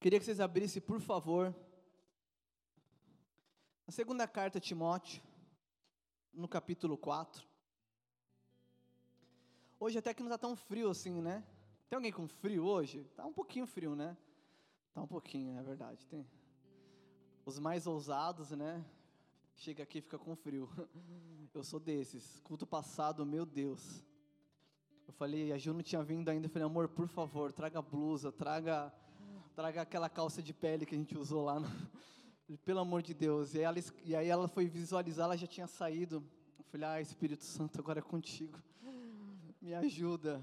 Queria que vocês abrissem, por favor, a segunda carta a Timóteo, no capítulo 4. Hoje até que não está tão frio assim, né? Tem alguém com frio hoje? Tá um pouquinho frio, né? Tá um pouquinho, é verdade. Tem. Os mais ousados, né? Chega aqui e fica com frio. Eu sou desses. Culto passado, meu Deus. Eu falei, a Ju não tinha vindo ainda. Eu falei, amor, por favor, traga blusa, traga traga aquela calça de pele que a gente usou lá. No... Pelo amor de Deus. E aí, ela, e aí ela foi visualizar, ela já tinha saído. Eu falei, ah, Espírito Santo, agora é contigo. Me ajuda.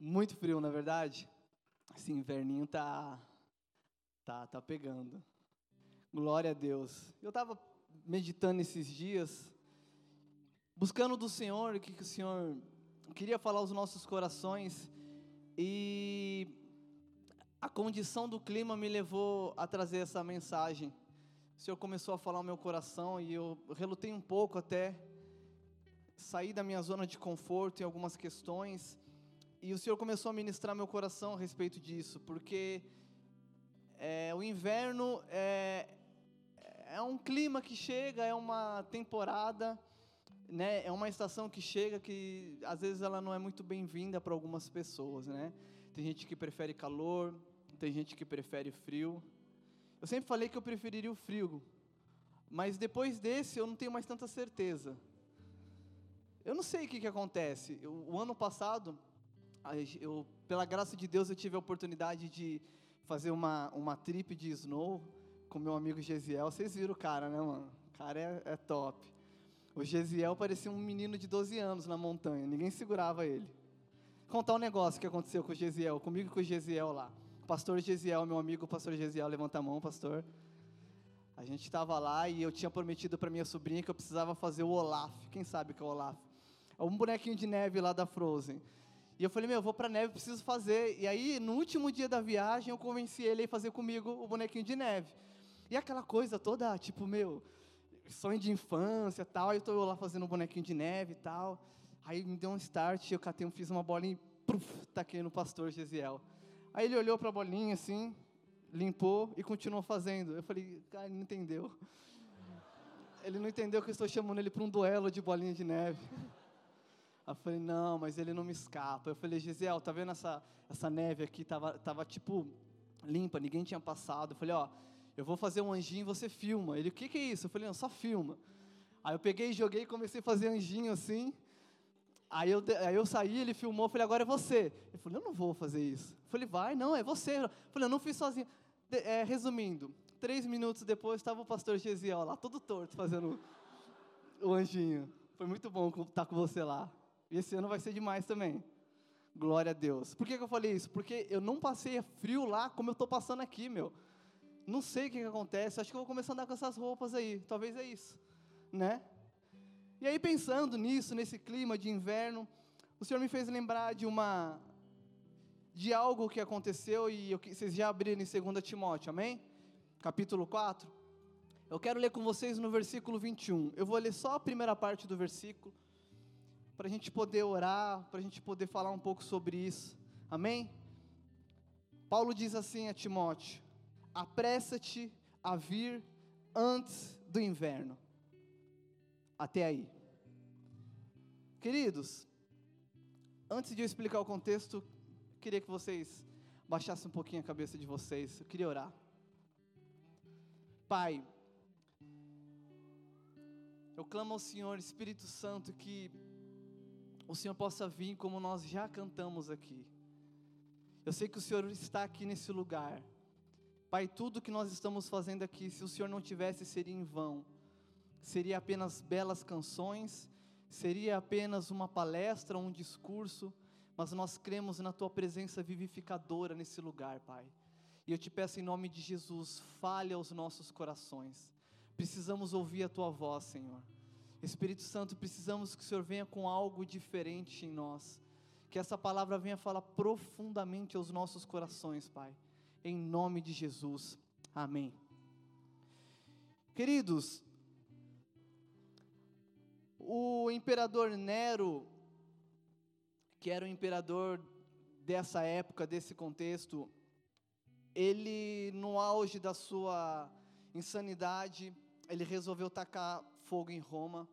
Muito frio, na é verdade. Esse inverninho tá, tá, tá pegando. Glória a Deus. Eu estava meditando esses dias, buscando do Senhor o que, que o Senhor queria falar aos nossos corações. E a condição do clima me levou a trazer essa mensagem. O Senhor começou a falar no meu coração e eu relutei um pouco até sair da minha zona de conforto em algumas questões. E o Senhor começou a ministrar meu coração a respeito disso, porque é, o inverno é, é um clima que chega, é uma temporada, né? É uma estação que chega que às vezes ela não é muito bem-vinda para algumas pessoas, né? Tem gente que prefere calor, tem gente que prefere frio. Eu sempre falei que eu preferiria o frio, mas depois desse eu não tenho mais tanta certeza. Eu não sei o que, que acontece. Eu, o ano passado, eu, pela graça de Deus, eu tive a oportunidade de fazer uma, uma trip de snow com meu amigo Gesiel. Vocês viram o cara, né, mano? O cara é, é top. O Gesiel parecia um menino de 12 anos na montanha, ninguém segurava ele. Vou contar um negócio que aconteceu com o Gesiel, comigo e com o Gesiel lá. Pastor Gesiel, meu amigo, pastor Gesiel, levanta a mão, pastor. A gente estava lá e eu tinha prometido para minha sobrinha que eu precisava fazer o Olaf. Quem sabe que é o Olaf? É um bonequinho de neve lá da Frozen. E eu falei, meu, eu vou para neve, preciso fazer. E aí, no último dia da viagem, eu convenci ele a fazer comigo o bonequinho de neve. E aquela coisa toda, tipo, meu, sonho de infância tal. Aí eu estou lá fazendo um bonequinho de neve e tal. Aí me deu um start, eu catei, fiz uma bolinha e puf, taquei no pastor Gesiel. Aí ele olhou para a bolinha assim, limpou e continuou fazendo. Eu falei, cara, ele não entendeu. Ele não entendeu que eu estou chamando ele para um duelo de bolinha de neve. Aí eu falei, não, mas ele não me escapa. Eu falei, Gisele, tá vendo essa, essa neve aqui? Tava, tava tipo limpa, ninguém tinha passado. Eu falei, ó, eu vou fazer um anjinho e você filma. Ele, o que, que é isso? Eu falei, não, só filma. Aí eu peguei, joguei e comecei a fazer anjinho assim. Aí eu, aí eu saí, ele filmou, falei, agora é você. Ele falou, eu não vou fazer isso. Eu falei, vai, não, é você. Eu falei, eu não fiz sozinho. De, é, resumindo, três minutos depois estava o pastor Gesiel lá, todo torto, fazendo o anjinho. Foi muito bom estar com você lá. E esse ano vai ser demais também. Glória a Deus. Por que, que eu falei isso? Porque eu não passei frio lá como eu estou passando aqui, meu. Não sei o que, que acontece, acho que eu vou começar a andar com essas roupas aí. Talvez é isso, né? E aí, pensando nisso, nesse clima de inverno, o Senhor me fez lembrar de uma de algo que aconteceu e eu, vocês já abriram em 2 Timóteo, amém? Capítulo 4. Eu quero ler com vocês no versículo 21. Eu vou ler só a primeira parte do versículo, para a gente poder orar, para a gente poder falar um pouco sobre isso, amém? Paulo diz assim a Timóteo: apressa-te a vir antes do inverno até aí. Queridos, antes de eu explicar o contexto, queria que vocês baixassem um pouquinho a cabeça de vocês. Eu queria orar. Pai, eu clamo ao Senhor, Espírito Santo, que o Senhor possa vir como nós já cantamos aqui. Eu sei que o Senhor está aqui nesse lugar. Pai, tudo que nós estamos fazendo aqui, se o Senhor não tivesse, seria em vão seria apenas belas canções, seria apenas uma palestra, um discurso, mas nós cremos na tua presença vivificadora nesse lugar, Pai. E eu te peço em nome de Jesus, fale aos nossos corações. Precisamos ouvir a tua voz, Senhor. Espírito Santo, precisamos que o Senhor venha com algo diferente em nós. Que essa palavra venha falar profundamente aos nossos corações, Pai. Em nome de Jesus. Amém. Queridos, o imperador Nero, que era o imperador dessa época, desse contexto, ele, no auge da sua insanidade, ele resolveu tacar fogo em Roma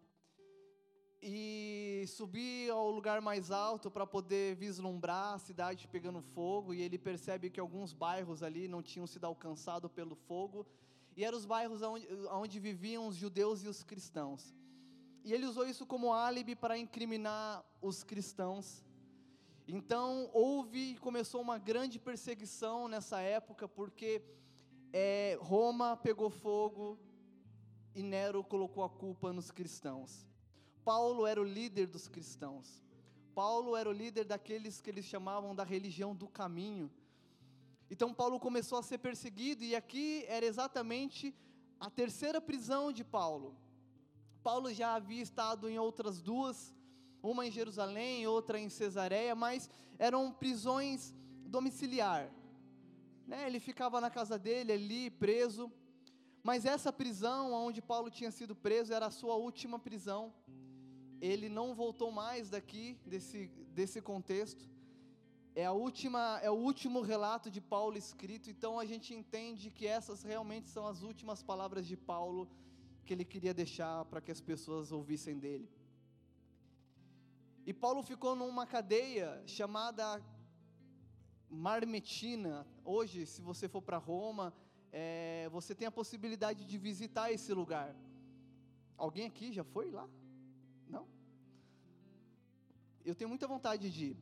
e subir ao lugar mais alto para poder vislumbrar a cidade pegando fogo. E ele percebe que alguns bairros ali não tinham sido alcançados pelo fogo, e eram os bairros onde, onde viviam os judeus e os cristãos. E ele usou isso como álibi para incriminar os cristãos. Então houve e começou uma grande perseguição nessa época, porque é, Roma pegou fogo e Nero colocou a culpa nos cristãos. Paulo era o líder dos cristãos. Paulo era o líder daqueles que eles chamavam da religião do caminho. Então Paulo começou a ser perseguido e aqui era exatamente a terceira prisão de Paulo. Paulo já havia estado em outras duas, uma em Jerusalém, outra em Cesareia, mas eram prisões domiciliar. Né? Ele ficava na casa dele ali, preso. Mas essa prisão onde Paulo tinha sido preso era a sua última prisão ele não voltou mais daqui desse, desse contexto. É, a última, é o último relato de Paulo escrito, então a gente entende que essas realmente são as últimas palavras de Paulo que ele queria deixar para que as pessoas ouvissem dele. E Paulo ficou numa cadeia chamada Marmetina. Hoje, se você for para Roma, é, você tem a possibilidade de visitar esse lugar. Alguém aqui já foi lá? Não? Eu tenho muita vontade de ir.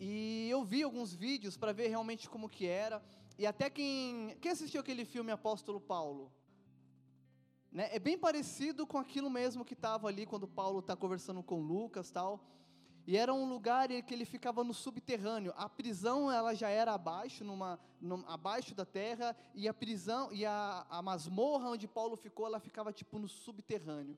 E eu vi alguns vídeos para ver realmente como que era. E até quem, quem assistiu aquele filme Apóstolo Paulo? Né? É bem parecido com aquilo mesmo que estava ali quando Paulo está conversando com Lucas tal. E era um lugar em que ele ficava no subterrâneo. A prisão ela já era abaixo, numa, numa abaixo da terra, e a prisão e a, a masmorra onde Paulo ficou, ela ficava tipo no subterrâneo.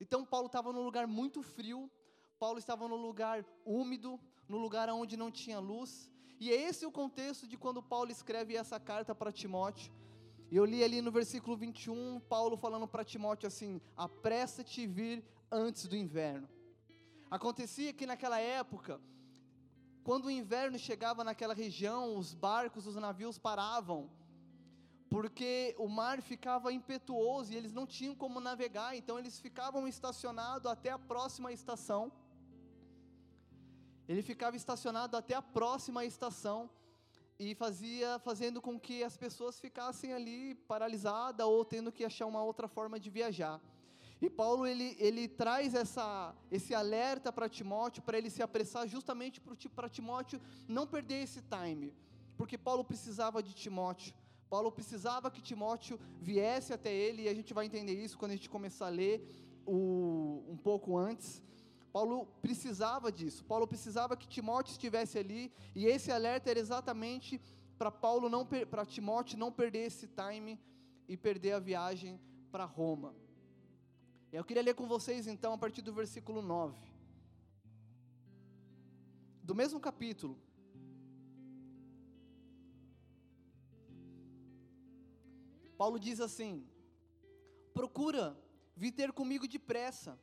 Então Paulo estava num lugar muito frio, Paulo estava num lugar úmido, no lugar onde não tinha luz. E é esse o contexto de quando Paulo escreve essa carta para Timóteo. Eu li ali no versículo 21, Paulo falando para Timóteo assim: apressa-te vir antes do inverno. Acontecia que naquela época, quando o inverno chegava naquela região, os barcos, os navios paravam porque o mar ficava impetuoso e eles não tinham como navegar, então eles ficavam estacionados até a próxima estação. Ele ficava estacionado até a próxima estação e fazia fazendo com que as pessoas ficassem ali paralisadas ou tendo que achar uma outra forma de viajar. E Paulo ele, ele traz essa, esse alerta para Timóteo, para ele se apressar justamente para Timóteo não perder esse time, porque Paulo precisava de Timóteo. Paulo precisava que Timóteo viesse até ele, e a gente vai entender isso quando a gente começar a ler o, um pouco antes. Paulo precisava disso, Paulo precisava que Timóteo estivesse ali, e esse alerta era exatamente para Paulo não para Timóteo não perder esse time e perder a viagem para Roma. Eu queria ler com vocês então a partir do versículo 9. Do mesmo capítulo. Paulo diz assim: Procura vir ter comigo depressa,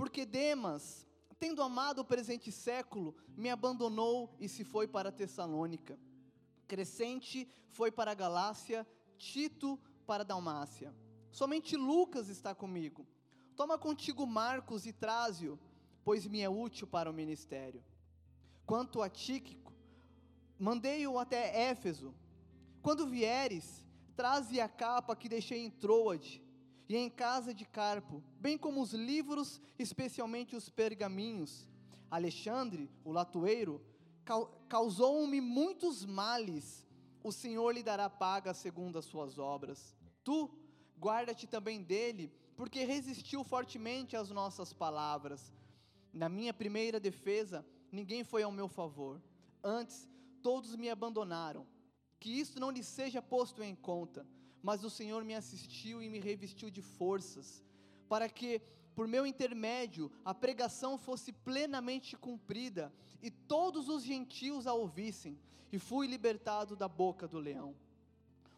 porque Demas, tendo amado o presente século, me abandonou e se foi para Tessalônica. Crescente foi para a Galácia, Tito para a Dalmácia. Somente Lucas está comigo. Toma contigo Marcos e traze-o, pois me é útil para o ministério. Quanto a Tíquico, mandei-o até Éfeso. Quando vieres, Traze a capa que deixei em Troade e em casa de Carpo, bem como os livros, especialmente os pergaminhos. Alexandre, o latoeiro, causou-me muitos males. O Senhor lhe dará paga segundo as suas obras. Tu, guarda-te também dele, porque resistiu fortemente às nossas palavras. Na minha primeira defesa, ninguém foi ao meu favor. Antes, todos me abandonaram que isso não lhe seja posto em conta, mas o Senhor me assistiu e me revestiu de forças, para que, por meu intermédio, a pregação fosse plenamente cumprida e todos os gentios a ouvissem, e fui libertado da boca do leão.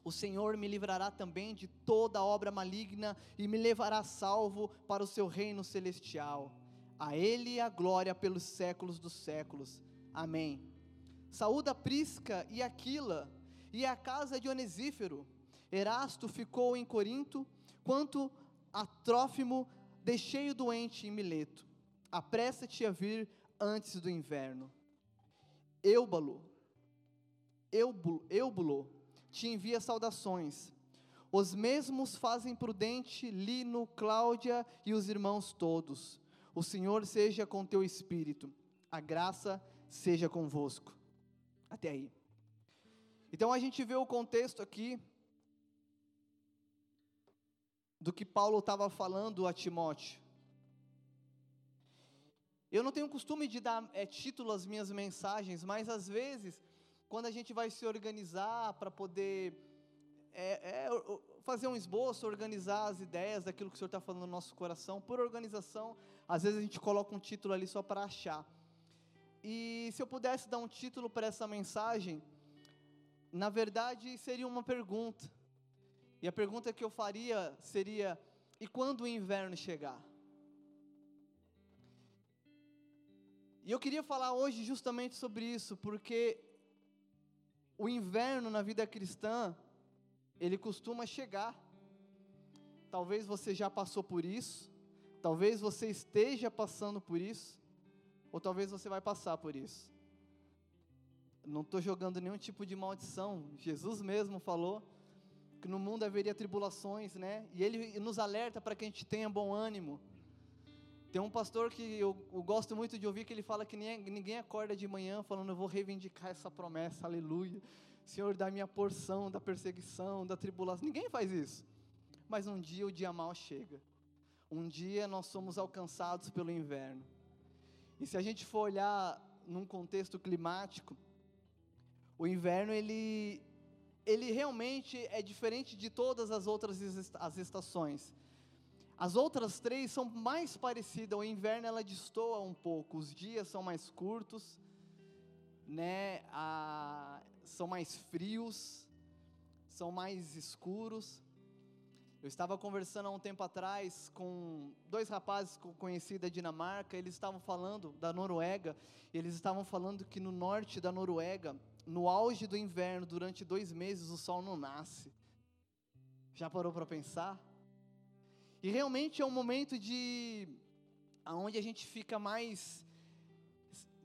O Senhor me livrará também de toda obra maligna e me levará salvo para o seu reino celestial. A Ele a glória pelos séculos dos séculos. Amém. Saúda Prisca e Aquila e a casa de Onesífero. Erasto ficou em Corinto, quanto a Trófimo deixei-o doente em Mileto. Apressa-te a vir antes do inverno. Eubalo, Eubulo, te envia saudações. Os mesmos fazem prudente Lino, Cláudia e os irmãos todos. O Senhor seja com teu espírito. A graça seja convosco. Até aí. Então a gente vê o contexto aqui do que Paulo estava falando a Timóteo. Eu não tenho costume de dar é, título às minhas mensagens, mas às vezes, quando a gente vai se organizar para poder é, é, fazer um esboço, organizar as ideias daquilo que o Senhor está falando no nosso coração, por organização, às vezes a gente coloca um título ali só para achar. E se eu pudesse dar um título para essa mensagem, na verdade seria uma pergunta. E a pergunta que eu faria seria: e quando o inverno chegar? E eu queria falar hoje justamente sobre isso, porque o inverno na vida cristã, ele costuma chegar. Talvez você já passou por isso, talvez você esteja passando por isso, ou talvez você vai passar por isso. Não estou jogando nenhum tipo de maldição. Jesus mesmo falou que no mundo haveria tribulações, né? E ele nos alerta para que a gente tenha bom ânimo. Tem um pastor que eu, eu, gosto muito de ouvir que ele fala que ninguém, ninguém acorda de manhã falando eu vou reivindicar essa promessa, aleluia. Senhor, dá minha porção da perseguição, da tribulação. Ninguém faz isso. Mas um dia o dia mal chega. Um dia nós somos alcançados pelo inverno. E se a gente for olhar num contexto climático, o inverno ele ele realmente é diferente de todas as outras as estações. As outras três são mais parecidas, o inverno ela destoa um pouco, os dias são mais curtos, né? A, são mais frios, são mais escuros. Eu estava conversando há um tempo atrás com dois rapazes que eu conheci da Dinamarca, eles estavam falando da Noruega, eles estavam falando que no norte da Noruega, no auge do inverno, durante dois meses, o sol não nasce. Já parou para pensar? E realmente é um momento de aonde a gente fica mais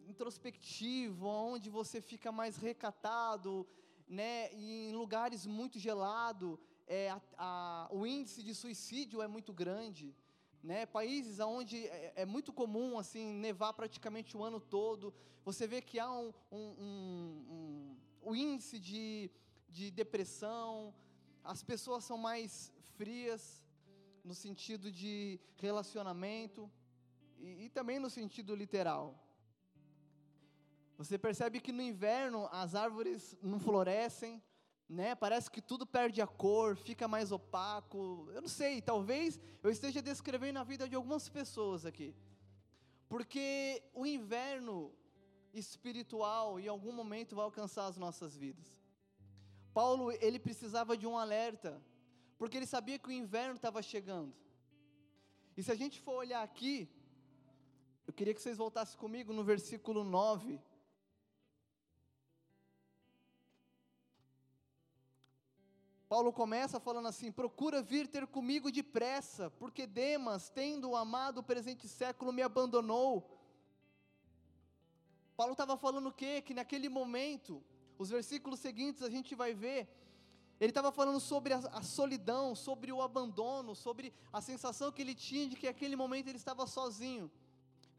introspectivo, onde você fica mais recatado, né? E em lugares muito gelado, é, a, a, o índice de suicídio é muito grande, né? Países onde é, é, muito comum assim nevar praticamente o ano todo, você vê que há um, um, um, um índice de, de depressão, as pessoas são mais frias, no sentido de relacionamento e, e também no sentido literal. Você percebe que no inverno as árvores não florescem, né? Parece que tudo perde a cor, fica mais opaco. Eu não sei, talvez eu esteja descrevendo a vida de algumas pessoas aqui. Porque o inverno espiritual em algum momento vai alcançar as nossas vidas. Paulo, ele precisava de um alerta porque ele sabia que o inverno estava chegando. E se a gente for olhar aqui, eu queria que vocês voltassem comigo no versículo 9. Paulo começa falando assim: procura vir ter comigo depressa, porque Demas, tendo amado o presente século, me abandonou. Paulo estava falando o quê? Que naquele momento, os versículos seguintes a gente vai ver ele estava falando sobre a, a, solidão, sobre o abandono, sobre a sensação que ele tinha de que naquele momento ele estava sozinho.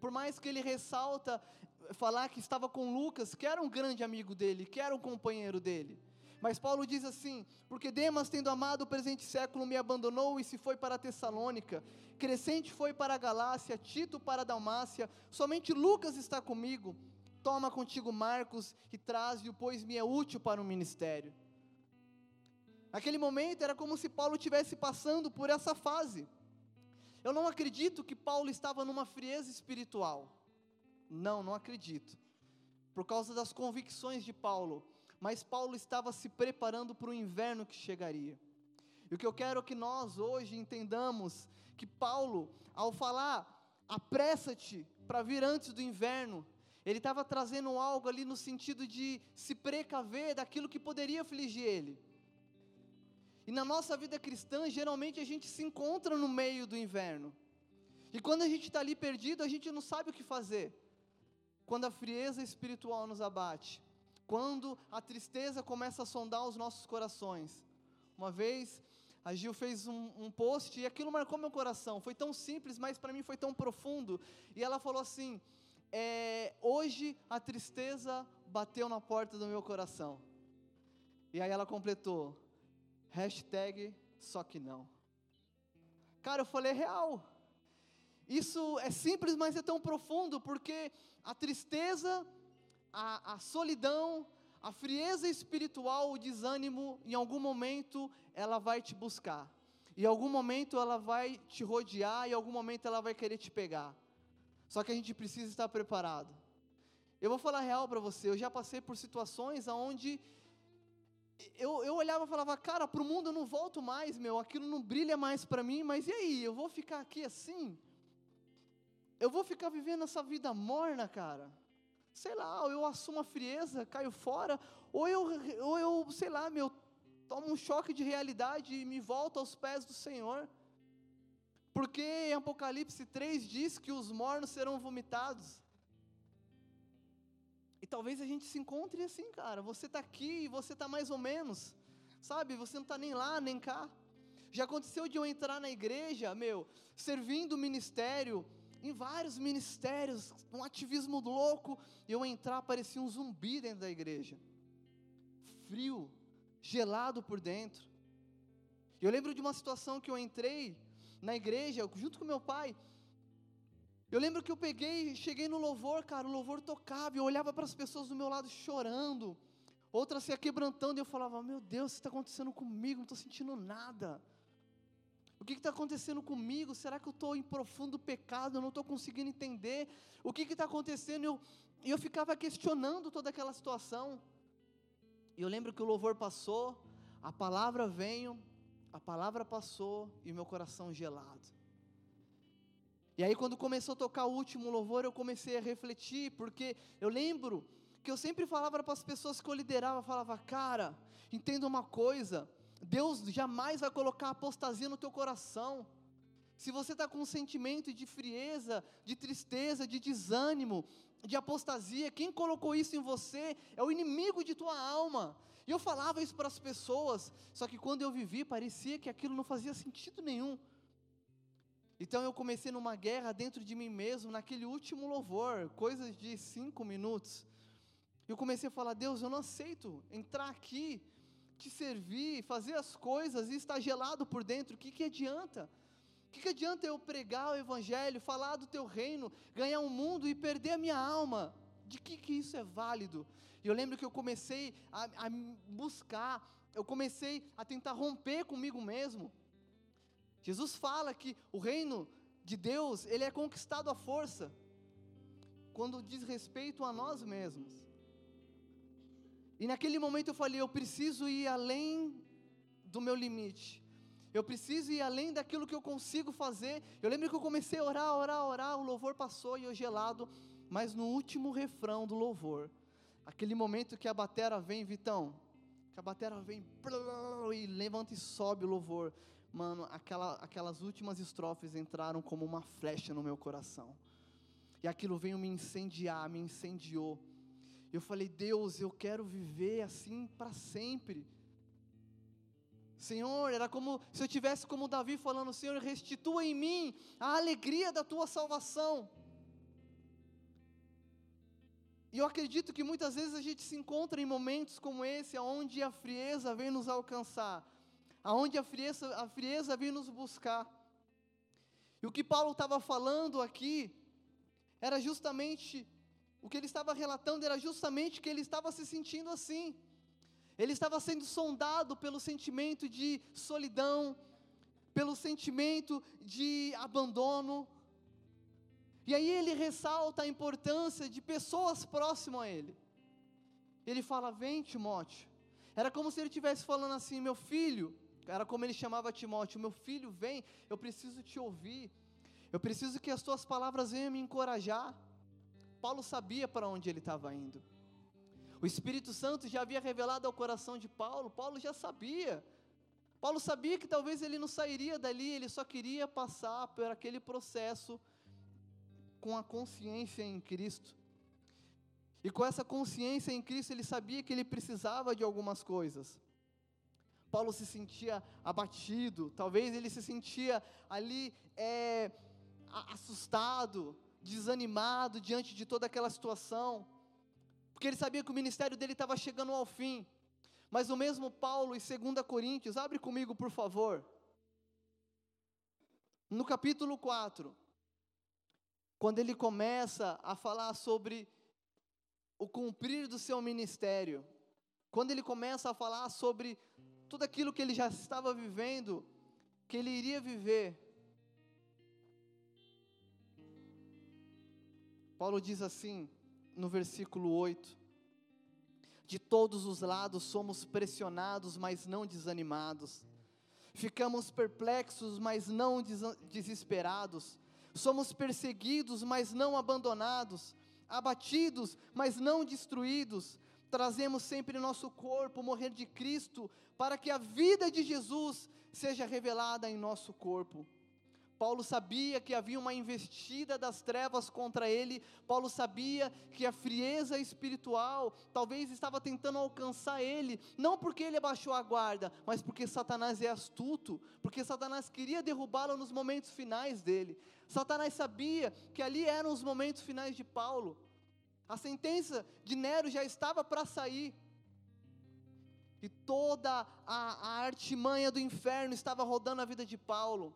Por mais que ele ressalta falar que estava com Lucas, que era um grande amigo dele, que era um companheiro dele. Mas Paulo diz assim: Porque Demas, tendo amado o presente século, me abandonou e se foi para Tessalônica. Crescente foi para a Galácia, Tito para a Dalmácia. Somente Lucas está comigo. Toma contigo Marcos e traze-o, pois me é útil para o ministério. Naquele momento era como se Paulo estivesse passando por essa fase. Eu não acredito que Paulo estava numa frieza espiritual. Não, não acredito. Por causa das convicções de Paulo. Mas Paulo estava se preparando para o inverno que chegaria. E o que eu quero que nós hoje entendamos que Paulo, ao falar, apressa-te para vir antes do inverno, Ele estava trazendo algo ali no sentido de se precaver daquilo que poderia afligir ele. E na nossa vida cristã, geralmente a gente se encontra no meio do inverno. E quando a gente está ali perdido, a gente não sabe o que fazer. Quando a frieza espiritual nos abate, quando a tristeza começa a sondar os nossos corações. Uma vez a Gil fez um, um, post e aquilo marcou meu coração. Foi tão simples, mas para mim foi tão profundo. E ela falou assim: é, Hoje a tristeza bateu na porta do meu coração. E aí ela completou: Hashtag só que não. Cara, eu falei real. Isso é simples, mas é tão profundo, porque a tristeza, a, a solidão, a frieza espiritual, o desânimo, em algum momento ela vai te buscar. Em algum momento ela vai te rodear, em algum momento ela vai querer te pegar. Só que a gente precisa estar preparado. Eu vou falar real para você, eu já passei por situações onde eu, eu olhava e falava, cara, para o mundo eu não volto mais, meu, aquilo não brilha mais para mim, mas e aí, eu vou ficar aqui assim? Eu vou ficar vivendo essa vida morna, cara? Sei lá, ou eu assumo a frieza, caio fora, ou eu, ou eu, sei lá, meu, tomo um choque de realidade e me volto aos pés do Senhor. Porque em Apocalipse 3 diz que os mornos serão vomitados. E talvez a gente se encontre assim, cara. Você está aqui e você está mais ou menos, sabe? Você não está nem lá, nem cá. Já aconteceu de eu entrar na igreja, meu, servindo o ministério, em vários ministérios, um ativismo louco, eu entrar, parecia um zumbi dentro da igreja, frio, gelado por dentro. Eu lembro de uma situação que eu entrei na igreja, junto com meu pai. Eu lembro que eu peguei, cheguei no louvor, cara, o louvor tocava, eu olhava para as pessoas do meu lado chorando, outras se quebrantando, e eu falava: Meu Deus, o que está acontecendo comigo? Não estou sentindo nada. O que está acontecendo comigo? Será que eu estou em profundo pecado? Eu não estou conseguindo entender. O que está acontecendo? Eu, eu ficava questionando toda aquela situação. E eu lembro que o louvor passou, a palavra veio, a palavra passou e meu coração gelado. E aí, quando começou a tocar o último louvor, eu comecei a refletir, porque eu lembro que eu sempre falava para as pessoas que eu liderava, falava, cara, entenda uma coisa, Deus jamais vai colocar apostasia no teu coração. Se você está com um sentimento de frieza, de tristeza, de desânimo, de apostasia, quem colocou isso em você é o inimigo de tua alma. E eu falava isso para as pessoas, só que quando eu vivi, parecia que aquilo não fazia sentido nenhum. Então eu comecei numa guerra dentro de mim mesmo, naquele último louvor, coisas de cinco minutos. Eu comecei a falar: Deus, eu não aceito entrar aqui te servir, fazer as coisas e estar gelado por dentro, o que, que adianta? O que, que adianta eu pregar o Evangelho, falar do teu reino, ganhar um mundo e perder a minha alma? De que, que isso é válido? E eu lembro que eu comecei a, a buscar, eu comecei a tentar romper comigo mesmo. Jesus fala que o reino de Deus, ele é conquistado à força, quando diz respeito a nós mesmos. E naquele momento eu falei: eu preciso ir além do meu limite. Eu preciso ir além daquilo que eu consigo fazer. Eu lembro que eu comecei a orar, orar, orar. O louvor passou e eu gelado. Mas no último refrão do louvor, aquele momento que a batera vem, Vitão, que a batera vem e levanta e sobe o louvor. Mano, aquela, aquelas últimas estrofes entraram como uma flecha no meu coração. E aquilo veio me incendiar, me incendiou. Eu falei, Deus, eu quero viver assim para sempre. Senhor, era como se eu tivesse como Davi falando, Senhor, restitua em mim a alegria da tua salvação. E eu acredito que muitas vezes a gente se encontra em momentos como esse, onde a frieza vem nos alcançar, aonde a frieza, a frieza vem nos buscar. E o que Paulo estava falando aqui era justamente o que ele estava relatando era justamente que ele estava se sentindo assim. Ele estava sendo sondado pelo sentimento de solidão, pelo sentimento de abandono. E aí ele ressalta a importância de pessoas próximas a ele. Ele fala: Vem, Timóteo. Era como se ele estivesse falando assim: Meu filho, era como ele chamava Timóteo: Meu filho, vem, eu preciso te ouvir. Eu preciso que as tuas palavras venham me encorajar. Paulo sabia para onde ele estava indo. O Espírito Santo já havia revelado ao coração de Paulo, Paulo já sabia. Paulo sabia que talvez ele não sairia dali, ele só queria passar por aquele processo com a consciência em Cristo. E com essa consciência em Cristo, ele sabia que ele precisava de algumas coisas. Paulo se sentia abatido, talvez ele se sentia ali é, assustado, desanimado diante de toda aquela situação, porque ele sabia que o ministério dele estava chegando ao fim. Mas o mesmo Paulo, em 2 Coríntios, abre comigo por favor, no capítulo 4, quando ele começa a falar sobre o cumprir do seu ministério, quando ele começa a falar sobre tudo aquilo que ele já estava vivendo, que ele iria viver, Paulo diz assim, no versículo 8: De todos os lados somos pressionados, mas não desanimados. Ficamos perplexos, mas não desesperados. Somos perseguidos, mas não abandonados. Abatidos, mas não destruídos. Trazemos sempre nosso corpo morrer de Cristo, para que a vida de Jesus seja revelada em nosso corpo. Paulo sabia que havia uma investida das trevas contra ele. Paulo sabia que a frieza espiritual talvez estava tentando alcançar ele, não porque ele abaixou a guarda, mas porque Satanás é astuto, porque Satanás queria derrubá-lo nos momentos finais dele. Satanás sabia que ali eram os momentos finais de Paulo. A sentença de Nero já estava para sair. E toda a, a artimanha do inferno estava rodando a vida de Paulo.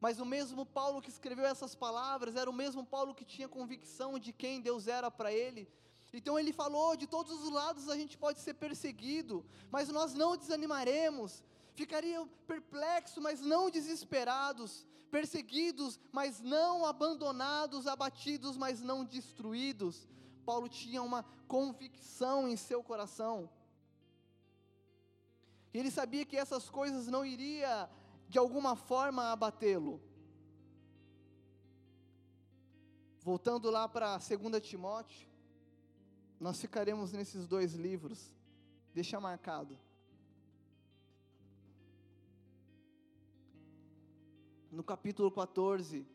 Mas o mesmo Paulo que escreveu essas palavras era o mesmo Paulo que tinha convicção de quem Deus era para ele. Então ele falou: de todos os lados a gente pode ser perseguido, mas nós não desanimaremos. Ficariam perplexos, mas não desesperados, perseguidos, mas não abandonados, abatidos, mas não destruídos. Paulo tinha uma convicção em seu coração. E ele sabia que essas coisas não iria de alguma forma abatê-lo. Voltando lá para 2 Timóteo, nós ficaremos nesses dois livros, deixa marcado. No capítulo 14,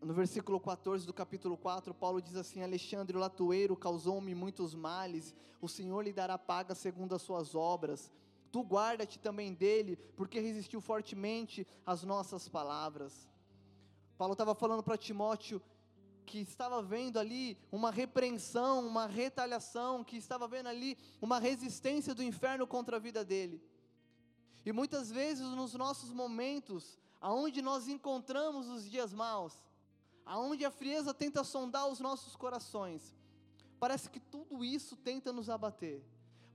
no versículo 14 do capítulo 4, Paulo diz assim: Alexandre o latoeiro causou-me muitos males, o Senhor lhe dará paga segundo as suas obras Tu guarda-te também dele, porque resistiu fortemente às nossas palavras. Paulo estava falando para Timóteo que estava vendo ali uma repreensão, uma retaliação, que estava vendo ali uma resistência do inferno contra a vida dele. E muitas vezes nos nossos momentos, aonde nós encontramos os dias maus, aonde a frieza tenta sondar os nossos corações, parece que tudo isso tenta nos abater.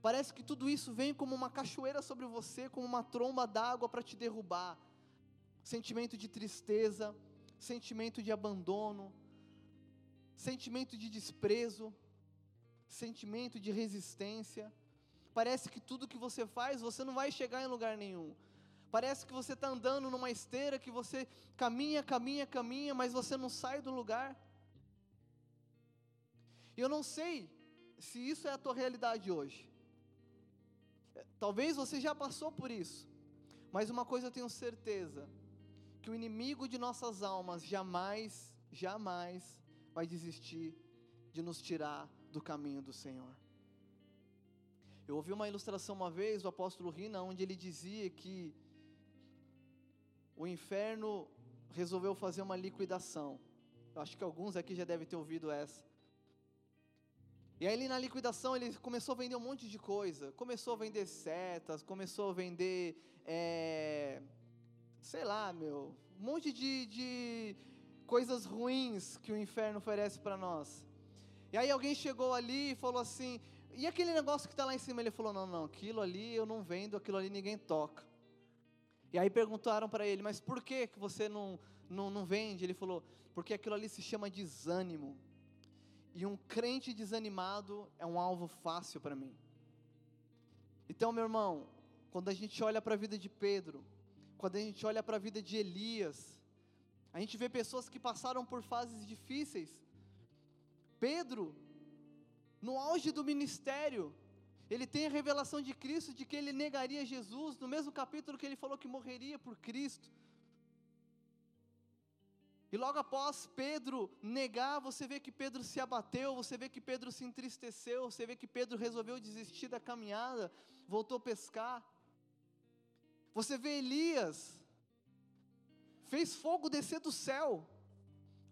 Parece que tudo isso vem como uma cachoeira sobre você, como uma tromba d'água para te derrubar. Sentimento de tristeza, sentimento de abandono, sentimento de desprezo, sentimento de resistência. Parece que tudo que você faz, você não vai chegar em lugar nenhum. Parece que você está andando numa esteira, que você caminha, caminha, caminha, mas você não sai do lugar. Eu não sei se isso é a tua realidade hoje. Talvez você já passou por isso, mas uma coisa eu tenho certeza: que o inimigo de nossas almas jamais, jamais vai desistir de nos tirar do caminho do Senhor. Eu ouvi uma ilustração uma vez do apóstolo Rina, onde ele dizia que o inferno resolveu fazer uma liquidação. Eu acho que alguns aqui já devem ter ouvido essa. E aí, na liquidação, ele começou a vender um monte de coisa. Começou a vender setas, começou a vender, é, sei lá, meu, um monte de, de coisas ruins que o inferno oferece para nós. E aí, alguém chegou ali e falou assim: e aquele negócio que está lá em cima? Ele falou: não, não, aquilo ali eu não vendo, aquilo ali ninguém toca. E aí perguntaram para ele: mas por que, que você não, não, não vende? Ele falou: porque aquilo ali se chama desânimo. E um crente desanimado é um alvo fácil para mim. Então, meu irmão, quando a gente olha para a vida de Pedro, quando a gente olha para a vida de Elias, a gente vê pessoas que passaram por fases difíceis, Pedro, no auge do ministério, ele tem a revelação de Cristo de que ele negaria Jesus, no mesmo capítulo que ele falou que morreria por Cristo. E logo após Pedro negar, você vê que Pedro se abateu, você vê que Pedro se entristeceu, você vê que Pedro resolveu desistir da caminhada, voltou a pescar. Você vê Elias, fez fogo descer do céu,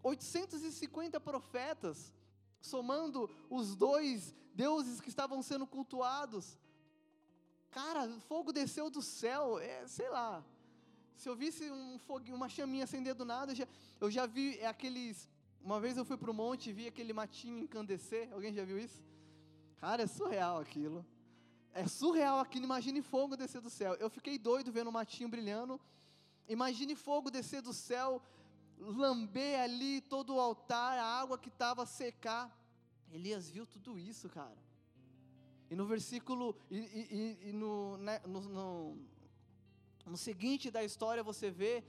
850 profetas, somando os dois deuses que estavam sendo cultuados. Cara, fogo desceu do céu, é, sei lá. Se eu visse um foguinho, uma chaminha acender do nada, eu já, eu já vi é aqueles. Uma vez eu fui para o monte e vi aquele matinho encandecer. Alguém já viu isso? Cara, é surreal aquilo. É surreal aquilo. Imagine fogo descer do céu. Eu fiquei doido vendo o matinho brilhando. Imagine fogo descer do céu, lamber ali todo o altar, a água que estava secar. Elias viu tudo isso, cara. E no versículo, e, e, e no, né, no, no, no seguinte da história você vê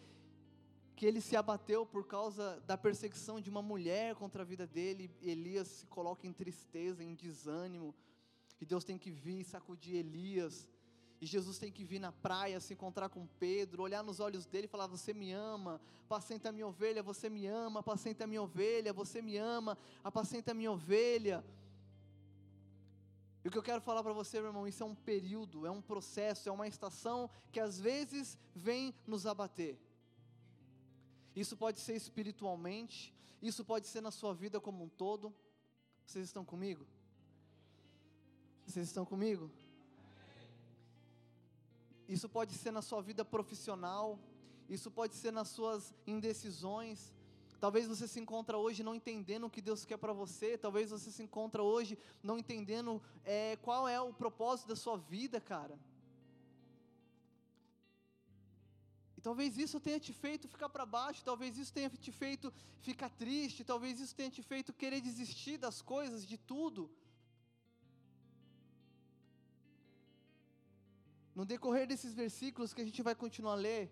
que ele se abateu por causa da perseguição de uma mulher contra a vida dele. Elias se coloca em tristeza, em desânimo. E Deus tem que vir sacudir Elias. E Jesus tem que vir na praia, se encontrar com Pedro, olhar nos olhos dele e falar: Você me ama, apacenta a minha ovelha, você me ama, apacenta a minha ovelha, você me ama, apacenta a minha ovelha. E o que eu quero falar para você, meu irmão, isso é um período, é um processo, é uma estação que às vezes vem nos abater. Isso pode ser espiritualmente, isso pode ser na sua vida como um todo. Vocês estão comigo? Vocês estão comigo? Isso pode ser na sua vida profissional, isso pode ser nas suas indecisões. Talvez você se encontra hoje não entendendo o que Deus quer para você. Talvez você se encontra hoje não entendendo é, qual é o propósito da sua vida, cara. E talvez isso tenha te feito ficar para baixo. Talvez isso tenha te feito ficar triste. Talvez isso tenha te feito querer desistir das coisas, de tudo. No decorrer desses versículos que a gente vai continuar a ler,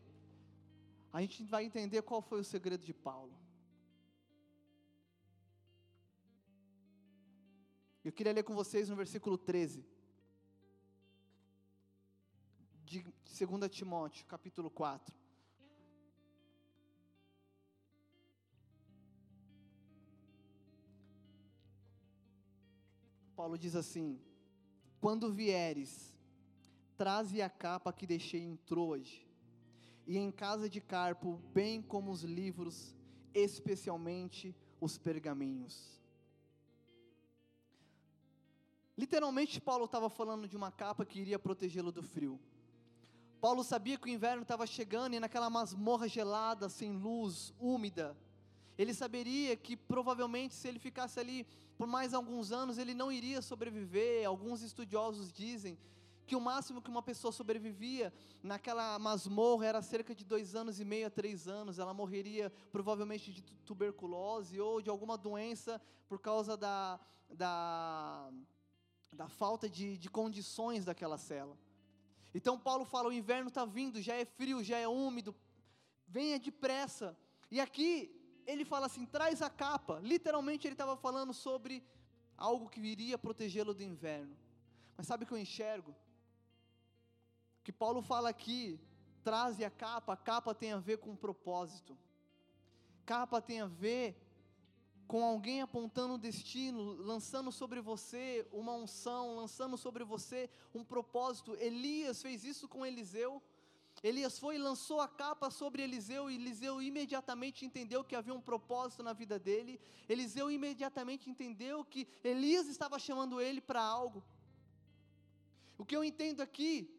a gente vai entender qual foi o segredo de Paulo. Eu queria ler com vocês no versículo 13 de 2 Timóteo, capítulo 4. Paulo diz assim: Quando vieres, traze a capa que deixei em Troade, e em casa de Carpo, bem como os livros, especialmente os pergaminhos. Literalmente, Paulo estava falando de uma capa que iria protegê-lo do frio. Paulo sabia que o inverno estava chegando e naquela masmorra gelada, sem luz, úmida, ele saberia que provavelmente se ele ficasse ali por mais alguns anos, ele não iria sobreviver. Alguns estudiosos dizem que o máximo que uma pessoa sobrevivia naquela masmorra era cerca de dois anos e meio a três anos. Ela morreria provavelmente de tuberculose ou de alguma doença por causa da, da, da falta de, de condições daquela cela. Então Paulo fala: o inverno está vindo, já é frio, já é úmido, venha depressa. E aqui ele fala assim: traz a capa. Literalmente ele estava falando sobre algo que viria protegê-lo do inverno. Mas sabe o que eu enxergo? que Paulo fala aqui, traz a capa, a capa tem a ver com propósito. Capa tem a ver com alguém apontando o destino, lançando sobre você uma unção, lançando sobre você um propósito. Elias fez isso com Eliseu. Elias foi e lançou a capa sobre Eliseu, e Eliseu imediatamente entendeu que havia um propósito na vida dele. Eliseu imediatamente entendeu que Elias estava chamando ele para algo. O que eu entendo aqui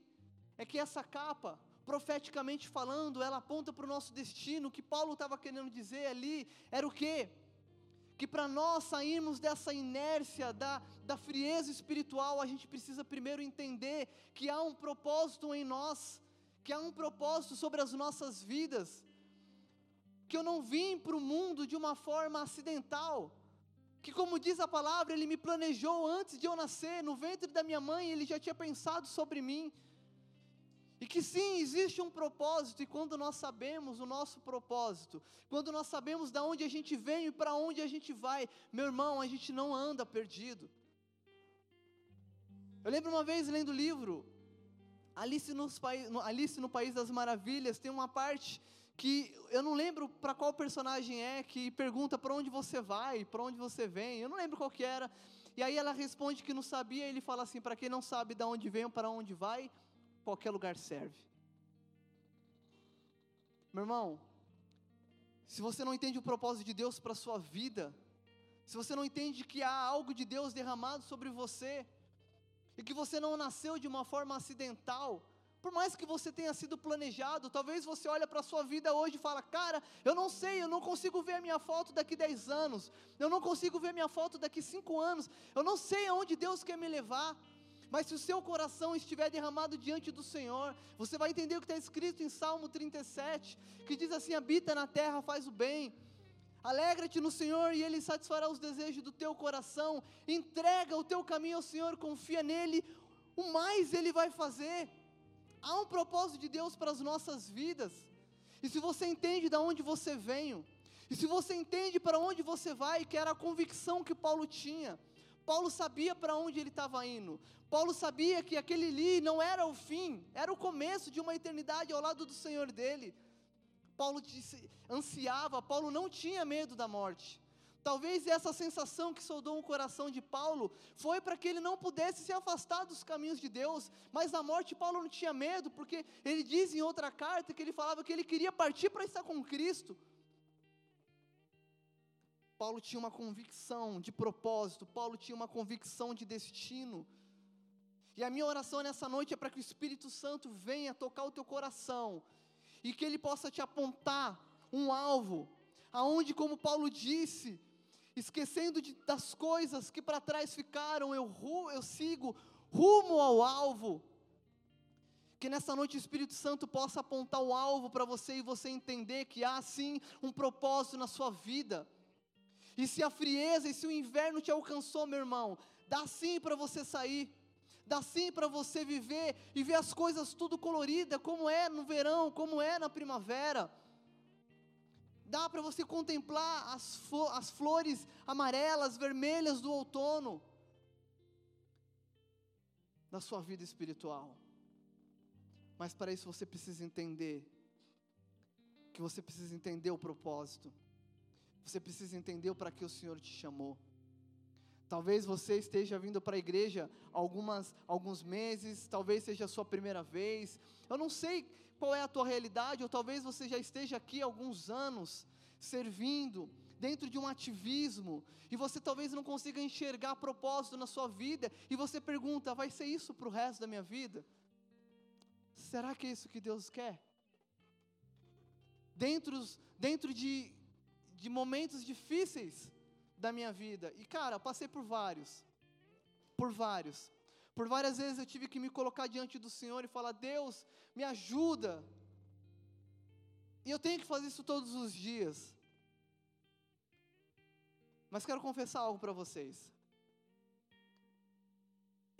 é que essa capa, profeticamente falando, ela aponta para o nosso destino. O que Paulo estava querendo dizer ali era o quê? Que para nós sairmos dessa inércia, da, da frieza espiritual, a gente precisa primeiro entender que há um propósito em nós, que há um propósito sobre as nossas vidas, que eu não vim para o mundo de uma forma acidental, que, como diz a palavra, Ele me planejou antes de eu nascer, no ventre da minha mãe, Ele já tinha pensado sobre mim. E que sim, existe um propósito, e quando nós sabemos o nosso propósito, quando nós sabemos de onde a gente vem e para onde a gente vai, meu irmão, a gente não anda perdido. Eu lembro uma vez lendo o livro Alice, nos, Alice no País das Maravilhas, tem uma parte que eu não lembro para qual personagem é, que pergunta para onde você vai, para onde você vem, eu não lembro qual que era, e aí ela responde que não sabia, e ele fala assim, para quem não sabe de onde vem ou para onde vai, qualquer lugar serve. Meu irmão, se você não entende o propósito de Deus para a sua vida, se você não entende que há algo de Deus derramado sobre você, e que você não nasceu de uma forma acidental, por mais que você tenha sido planejado, talvez você olhe para a sua vida hoje e fala, cara, eu não sei, eu não consigo ver a minha foto daqui 10 anos, eu não consigo ver a minha foto daqui 5 anos, eu não sei aonde Deus quer me levar, mas se o seu coração estiver derramado diante do Senhor, você vai entender o que está escrito em Salmo 37, que diz assim: habita na terra, faz o bem, Alegra-te no Senhor e Ele satisfará os desejos do teu coração. Entrega o teu caminho ao Senhor, confia nele, o mais Ele vai fazer. Há um propósito de Deus para as nossas vidas. E se você entende de onde você veio, e se você entende para onde você vai, que era a convicção que Paulo tinha, Paulo sabia para onde ele estava indo. Paulo sabia que aquele ali não era o fim, era o começo de uma eternidade ao lado do Senhor dele. Paulo disse, ansiava, Paulo não tinha medo da morte. Talvez essa sensação que soldou o coração de Paulo foi para que ele não pudesse se afastar dos caminhos de Deus, mas da morte Paulo não tinha medo, porque ele diz em outra carta que ele falava que ele queria partir para estar com Cristo. Paulo tinha uma convicção de propósito, Paulo tinha uma convicção de destino. E a minha oração nessa noite é para que o Espírito Santo venha tocar o teu coração e que Ele possa te apontar um alvo, aonde, como Paulo disse, esquecendo de, das coisas que para trás ficaram, eu, eu sigo rumo ao alvo. Que nessa noite o Espírito Santo possa apontar o alvo para você e você entender que há sim um propósito na sua vida. E se a frieza e se o inverno te alcançou, meu irmão, dá sim para você sair. Dá sim para você viver e ver as coisas tudo colorida, como é no verão, como é na primavera. Dá para você contemplar as, as flores amarelas, vermelhas do outono da sua vida espiritual. Mas para isso você precisa entender que você precisa entender o propósito. Você precisa entender para que o Senhor te chamou. Talvez você esteja vindo para a igreja algumas, alguns meses, talvez seja a sua primeira vez. Eu não sei qual é a tua realidade, ou talvez você já esteja aqui alguns anos, servindo, dentro de um ativismo, e você talvez não consiga enxergar propósito na sua vida, e você pergunta: vai ser isso para o resto da minha vida? Será que é isso que Deus quer? Dentro, dentro de, de momentos difíceis, da minha vida. E cara, eu passei por vários. Por vários. Por várias vezes eu tive que me colocar diante do Senhor e falar: Deus, me ajuda. E eu tenho que fazer isso todos os dias. Mas quero confessar algo para vocês.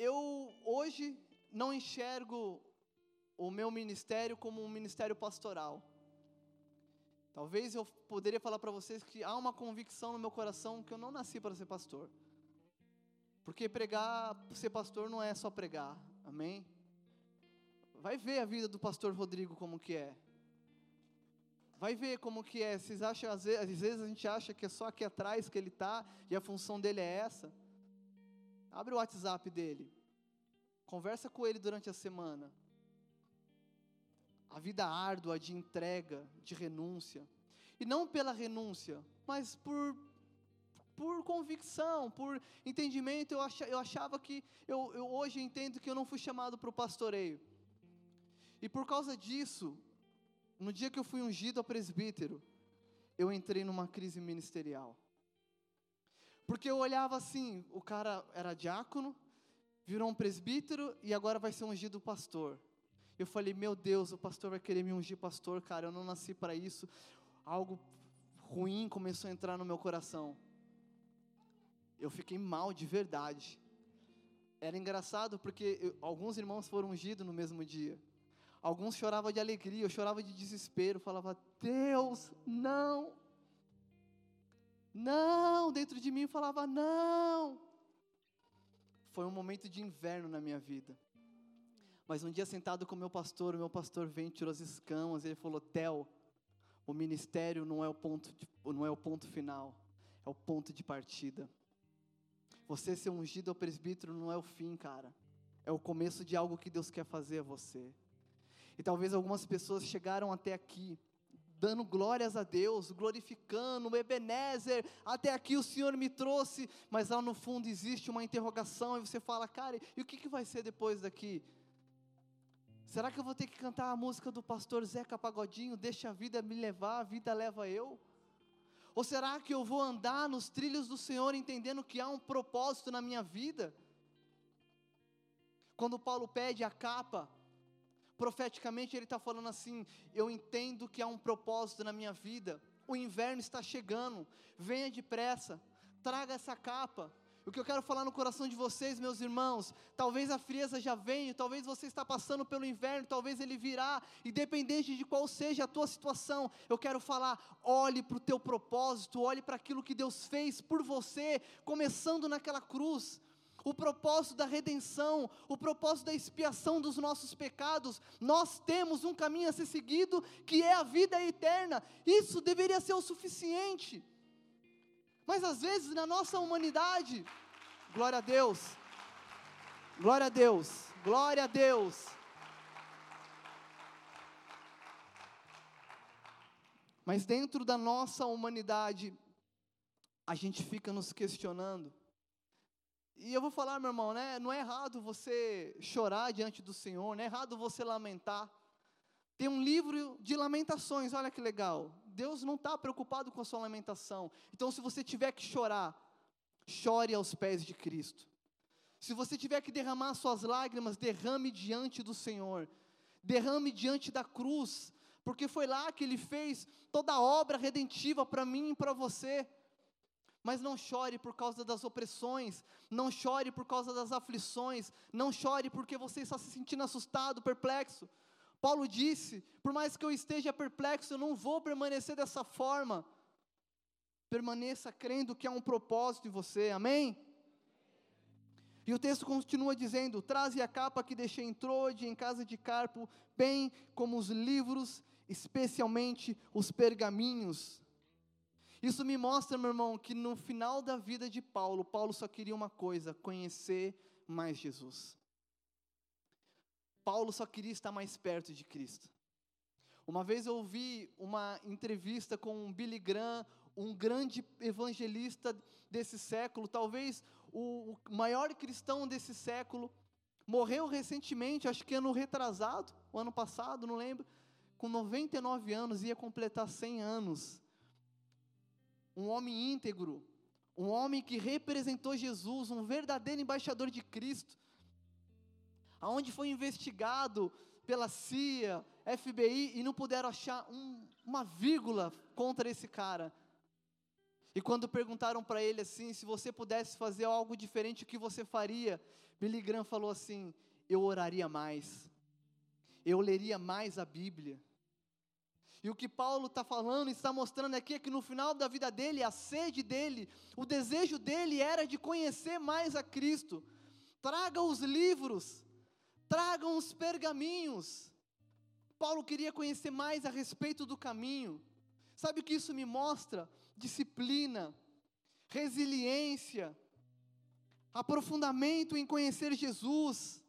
Eu hoje não enxergo o meu ministério como um ministério pastoral. Talvez eu poderia falar para vocês que há uma convicção no meu coração que eu não nasci para ser pastor. Porque pregar, ser pastor não é só pregar. Amém? Vai ver a vida do pastor Rodrigo como que é. Vai ver como que é. Vocês acham, às vezes, às vezes a gente acha que é só aqui atrás que ele está e a função dele é essa. Abre o WhatsApp dele. Conversa com ele durante a semana a vida árdua de entrega, de renúncia. E não pela renúncia, mas por, por convicção, por entendimento. Eu, ach, eu achava que, eu, eu hoje entendo que eu não fui chamado para o pastoreio. E por causa disso, no dia que eu fui ungido a presbítero, eu entrei numa crise ministerial. Porque eu olhava assim, o cara era diácono, virou um presbítero e agora vai ser ungido pastor. Eu falei, meu Deus, o pastor vai querer me ungir pastor, cara, eu não nasci para isso. Algo ruim começou a entrar no meu coração. Eu fiquei mal de verdade. Era engraçado porque eu, alguns irmãos foram ungidos no mesmo dia. Alguns choravam de alegria, eu chorava de desespero, falava: Deus, não. Não, dentro de mim falava: não. Foi um momento de inverno na minha vida. Mas um dia sentado com o meu pastor, o meu pastor veio, tirou as escamas, ele falou: Tel, o ministério não é o ponto, de, não é o ponto final, é o ponto de partida. Você ser ungido ao presbítero não é o fim, cara. É o começo de algo que Deus quer fazer a você. E talvez algumas pessoas chegaram até aqui, dando glórias a Deus, glorificando, Ebenezer, até aqui o Senhor me trouxe, mas lá no fundo existe uma interrogação, e você fala, cara, e o que vai ser depois daqui? Será que eu vou ter que cantar a música do pastor Zeca Pagodinho, deixa a vida me levar, a vida leva eu? Ou será que eu vou andar nos trilhos do Senhor entendendo que há um propósito na minha vida? Quando Paulo pede a capa, profeticamente ele está falando assim: eu entendo que há um propósito na minha vida, o inverno está chegando, venha depressa, traga essa capa. O que eu quero falar no coração de vocês, meus irmãos, talvez a frieza já venha, talvez você está passando pelo inverno, talvez ele virá, independente de qual seja a tua situação, eu quero falar, olhe para o teu propósito, olhe para aquilo que Deus fez por você, começando naquela cruz, o propósito da redenção, o propósito da expiação dos nossos pecados, nós temos um caminho a ser seguido que é a vida eterna, isso deveria ser o suficiente. Mas às vezes na nossa humanidade, glória a Deus, glória a Deus, glória a Deus. Mas dentro da nossa humanidade, a gente fica nos questionando, e eu vou falar, meu irmão, né? Não é errado você chorar diante do Senhor, não é errado você lamentar. Tem um livro de lamentações, olha que legal. Deus não está preocupado com a sua lamentação. Então, se você tiver que chorar, chore aos pés de Cristo. Se você tiver que derramar suas lágrimas, derrame diante do Senhor. Derrame diante da cruz, porque foi lá que Ele fez toda a obra redentiva para mim e para você. Mas não chore por causa das opressões, não chore por causa das aflições, não chore porque você está se sentindo assustado, perplexo. Paulo disse: por mais que eu esteja perplexo, eu não vou permanecer dessa forma. Permaneça crendo que há um propósito em você, amém? E o texto continua dizendo: Traze a capa que deixei em Trode, em casa de Carpo, bem como os livros, especialmente os pergaminhos isso me mostra, meu irmão, que no final da vida de Paulo, Paulo só queria uma coisa: conhecer mais Jesus. Paulo só queria estar mais perto de Cristo. Uma vez eu ouvi uma entrevista com Billy Graham, um grande evangelista desse século, talvez o, maior cristão desse século, morreu recentemente, acho que ano retrasado, o ano passado, não lembro, com 99 anos, ia completar 100 anos um homem íntegro, um homem que representou Jesus, um verdadeiro embaixador de Cristo, aonde foi investigado pela CIA, FBI e não puderam achar um, uma vírgula contra esse cara. E quando perguntaram para ele assim, se você pudesse fazer algo diferente, o que você faria? Billy Graham falou assim: eu oraria mais, eu leria mais a Bíblia e o que Paulo está falando, está mostrando aqui, é que no final da vida dele, a sede dele, o desejo dele era de conhecer mais a Cristo. Traga os livros, tragam os pergaminhos. Paulo queria conhecer mais a respeito do caminho. Sabe o que isso me mostra? Disciplina, resiliência, aprofundamento em conhecer Jesus.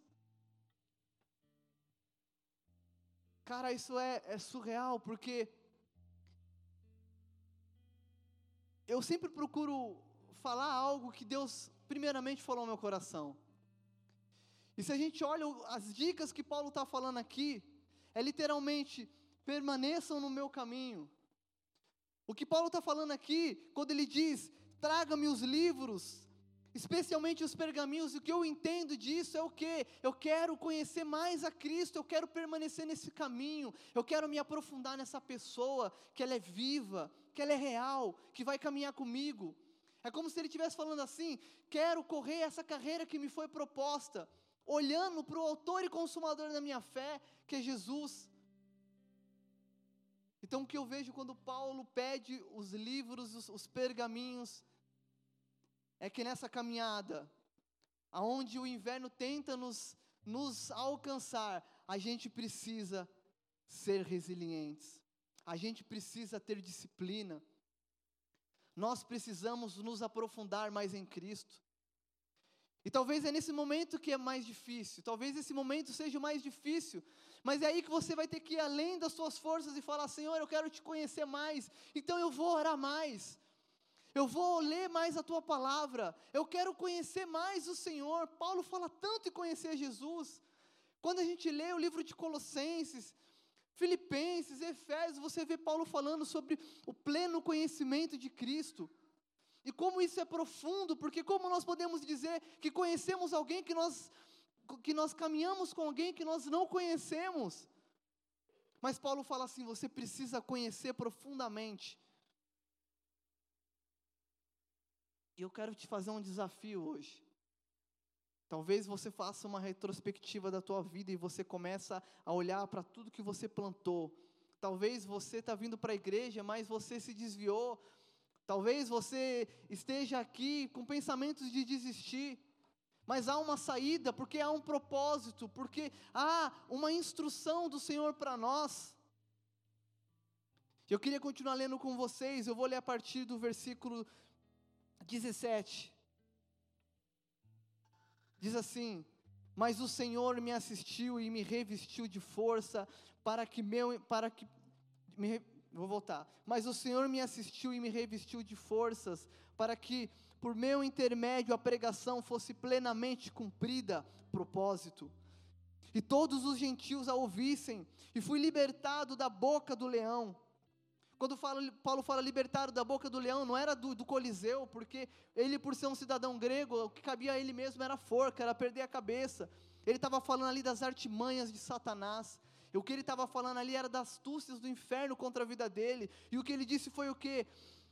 Cara, isso é, é surreal, porque eu sempre procuro falar algo que Deus, primeiramente, falou ao meu coração. E se a gente olha as dicas que Paulo está falando aqui, é literalmente: permaneçam no meu caminho. O que Paulo está falando aqui, quando ele diz: traga-me os livros, especialmente os pergaminhos, o que eu entendo disso é o que? Eu quero conhecer mais a Cristo, eu quero permanecer nesse caminho, eu quero me aprofundar nessa pessoa, que ela é viva, que ela é real, que vai caminhar comigo. É como se ele estivesse falando assim: quero correr essa carreira que me foi proposta. Olhando para o autor e consumador da minha fé, que é Jesus. Então, o que eu vejo quando Paulo pede os livros, os, os pergaminhos, é que nessa caminhada, aonde o inverno tenta nos, nos alcançar, a gente precisa ser resilientes, a gente precisa ter disciplina, nós precisamos nos aprofundar mais em Cristo. E talvez é nesse momento que é mais difícil, talvez esse momento seja o mais difícil, mas é aí que você vai ter que ir além das suas forças e falar: Senhor, eu quero te conhecer mais, então eu vou orar mais, eu vou ler mais a tua palavra, eu quero conhecer mais o Senhor. Paulo fala tanto em conhecer Jesus. Quando a gente lê o livro de Colossenses, Filipenses, Efésios, você vê Paulo falando sobre o pleno conhecimento de Cristo. E como isso é profundo, porque como nós podemos dizer que conhecemos alguém que nós que nós caminhamos com alguém que nós não conhecemos? Mas Paulo fala assim: você precisa conhecer profundamente. E eu quero te fazer um desafio hoje. Talvez você faça uma retrospectiva da tua vida e você começa a olhar para tudo que você plantou. Talvez você está vindo para a igreja, mas você se desviou Talvez você esteja aqui com pensamentos de desistir, mas há uma saída, porque há um propósito, porque há uma instrução do Senhor para nós. Eu queria continuar lendo com vocês, eu vou ler a partir do versículo 17. Diz assim: Mas o Senhor me assistiu e me revestiu de força para que meu para que me, Vou voltar. Mas o Senhor me assistiu e me revestiu de forças, para que, por meu intermédio, a pregação fosse plenamente cumprida. Propósito. E todos os gentios a ouvissem, e fui libertado da boca do leão. Quando Paulo fala libertado da boca do leão, não era do, do, Coliseu, porque ele, por ser um cidadão grego, o que cabia a ele mesmo era forca, era perder a cabeça. Ele estava falando ali das artimanhas de Satanás. O que ele estava falando ali era das astúcias do inferno contra a vida dele. E o que ele disse foi o que?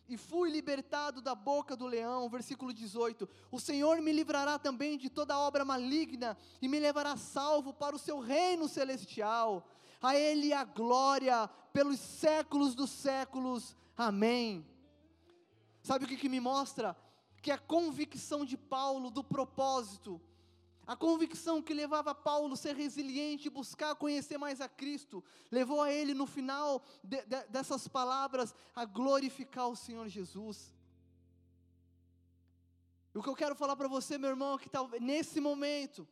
E fui libertado da boca do leão, versículo 18. O Senhor me livrará também de toda obra maligna e me levará salvo para o seu reino celestial. A Ele a glória pelos séculos dos séculos. Amém. Sabe o que, que me mostra? Que a convicção de Paulo do propósito a convicção que levava Paulo a ser resiliente, buscar conhecer mais a Cristo, levou a ele no final de, de, dessas palavras a glorificar o Senhor Jesus. E o que eu quero falar para você, meu irmão, é que talvez nesse momento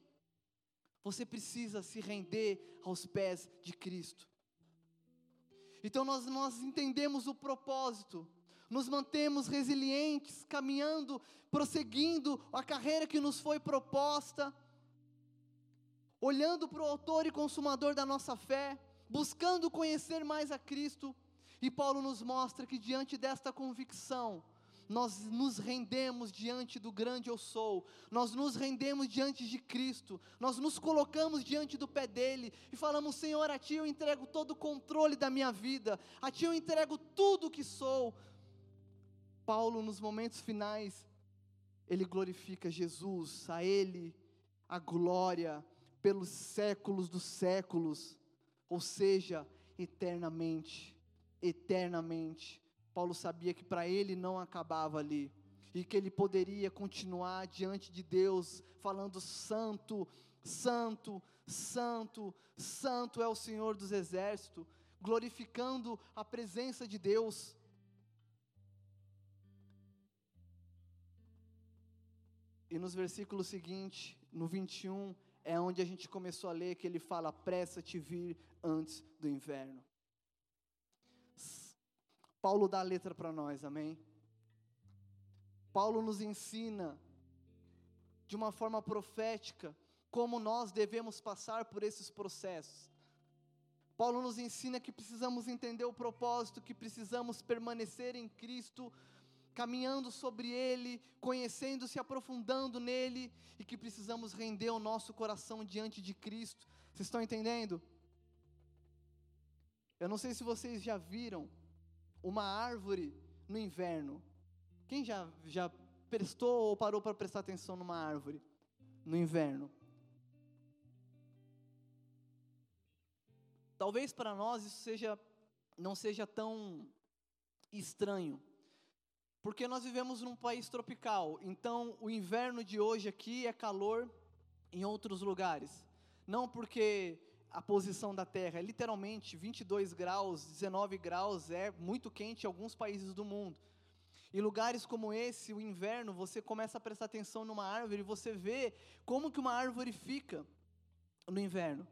você precisa se render aos pés de Cristo. Então nós, nós entendemos o propósito, nos mantemos resilientes, caminhando, prosseguindo a carreira que nos foi proposta, olhando para o Autor e Consumador da nossa fé, buscando conhecer mais a Cristo. E Paulo nos mostra que diante desta convicção, nós nos rendemos diante do grande eu sou, nós nos rendemos diante de Cristo, nós nos colocamos diante do pé dele e falamos: Senhor, a Ti eu entrego todo o controle da minha vida, a Ti eu entrego tudo o que sou, Paulo, nos momentos finais, ele glorifica Jesus, a Ele a glória pelos séculos dos séculos, ou seja, eternamente, eternamente. Paulo sabia que para ele não acabava ali, e que ele poderia continuar diante de Deus, falando: Santo, Santo, Santo, Santo é o Senhor dos exércitos, glorificando a presença de Deus. E nos versículos seguintes, no 21, é onde a gente começou a ler que ele fala: pressa-te vir antes do inverno. Paulo dá a letra para nós, amém? Paulo nos ensina, de uma forma profética, como nós devemos passar por esses processos. Paulo nos ensina que precisamos entender o propósito, que precisamos permanecer em Cristo caminhando sobre Ele, conhecendo, se aprofundando nele, e que precisamos render o nosso coração diante de Cristo. Vocês estão entendendo? Eu não sei se vocês já viram uma árvore no inverno. Quem já, já prestou ou parou para prestar atenção numa árvore no inverno? Talvez para nós isso seja, não seja tão estranho porque nós vivemos num país tropical, então o inverno de hoje aqui é calor em outros lugares. Não porque a posição da Terra é literalmente 22 graus, 19 graus, é muito quente em alguns países do mundo. Em lugares como esse, o inverno, você começa a prestar atenção numa árvore e você vê como que uma árvore fica no inverno.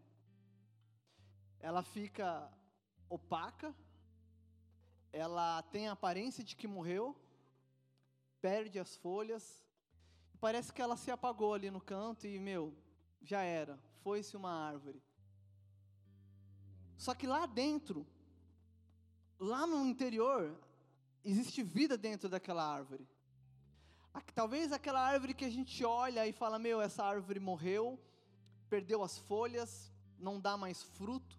Ela fica opaca, ela tem a aparência de que morreu, perde as folhas, parece que ela se apagou ali no canto e, meu, já era, foi-se uma árvore. Só que lá dentro, lá no interior, existe vida dentro daquela árvore. Talvez aquela árvore que a gente olha e fala: Meu, essa árvore morreu, perdeu as folhas, não dá mais fruto,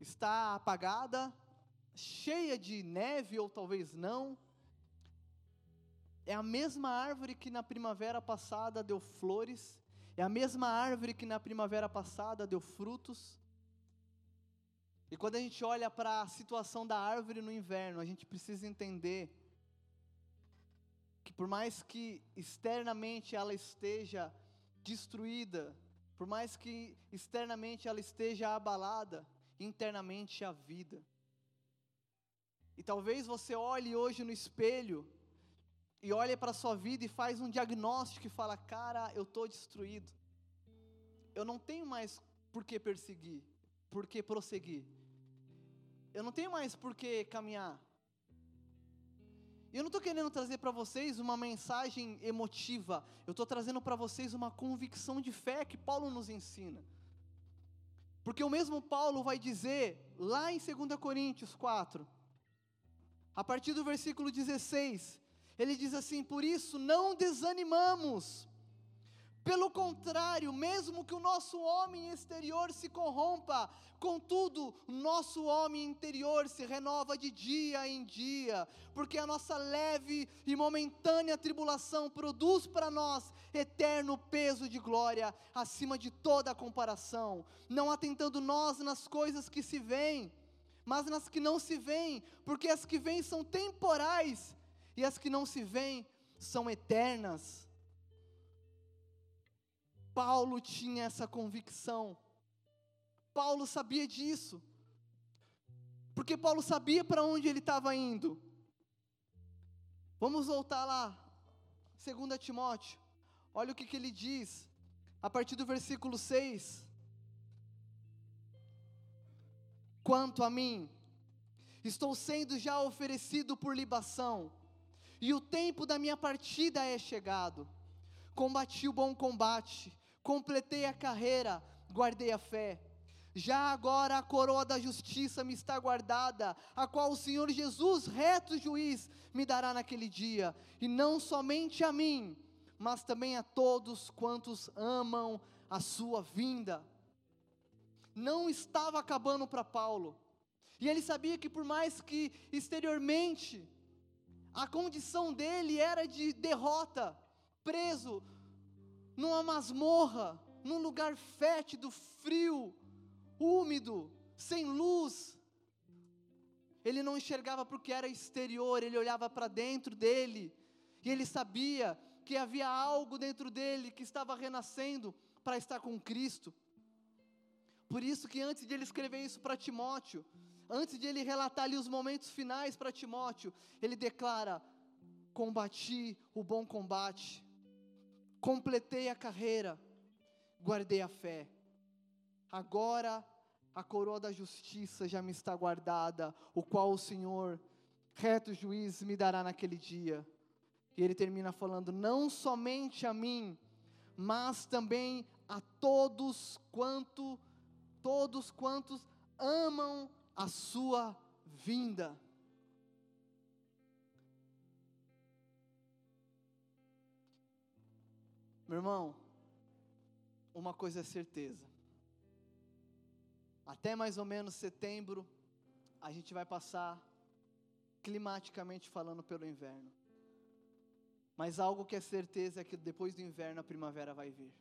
está apagada, cheia de neve ou talvez não. É a mesma árvore que na primavera passada deu flores, é a mesma árvore que na primavera passada deu frutos, e quando a gente olha para a situação da árvore no inverno, a gente precisa entender que por mais que externamente ela esteja destruída, por mais que externamente ela esteja abalada, internamente há vida. E talvez você olhe hoje no espelho e olhe para a sua vida e faz um diagnóstico e fala: "Cara, eu estou destruído. Eu não tenho mais por que perseguir, por que prosseguir eu não tenho mais por que caminhar. E eu não estou querendo trazer para vocês uma mensagem emotiva, eu estou trazendo para vocês uma convicção de fé que Paulo nos ensina. Porque o mesmo Paulo vai dizer, lá em 2 Coríntios 4, a partir do versículo 16, ele diz assim: Por isso não desanimamos, pelo contrário, mesmo que o nosso homem exterior se corrompa, contudo, nosso homem interior se renova de dia em dia, porque a nossa leve e momentânea tribulação produz para nós eterno peso de glória, acima de toda comparação, não atentando nós nas coisas que se veem, mas nas que não se veem, porque as que vêm são temporais e as que não se veem são eternas. Paulo tinha essa convicção. Paulo sabia disso. Porque Paulo sabia para onde ele estava indo. Vamos voltar lá, 2 Timóteo. Olha o que, que ele diz, a partir do versículo 6. Quanto a mim, estou sendo já oferecido por libação, e o tempo da minha partida é chegado. Combati o bom combate, completei a carreira, guardei a fé. Já agora a coroa da justiça me está guardada, a qual o Senhor Jesus, reto juiz, me dará naquele dia, e não somente a mim, mas também a todos quantos amam a sua vinda. Não estava acabando para Paulo, e ele sabia que por mais que exteriormente a condição dele era de derrota, preso, numa masmorra, num lugar fétido, frio, úmido, sem luz. Ele não enxergava porque era exterior, ele olhava para dentro dele, e ele sabia que havia algo dentro dele que estava renascendo para estar com Cristo. Por isso que antes de ele escrever isso para Timóteo, antes de ele relatar ali os momentos finais para Timóteo, ele declara: combati o bom combate, completei a carreira, guardei a fé. Agora a coroa da justiça já me está guardada, o qual o Senhor, reto juiz, me dará naquele dia. E ele termina falando: não somente a mim, mas também a todos quanto todos quantos amam a sua vinda. Meu irmão, uma coisa é certeza. Até mais ou menos setembro, a gente vai passar, climaticamente falando, pelo inverno. Mas algo que é certeza é que depois do inverno a primavera vai vir.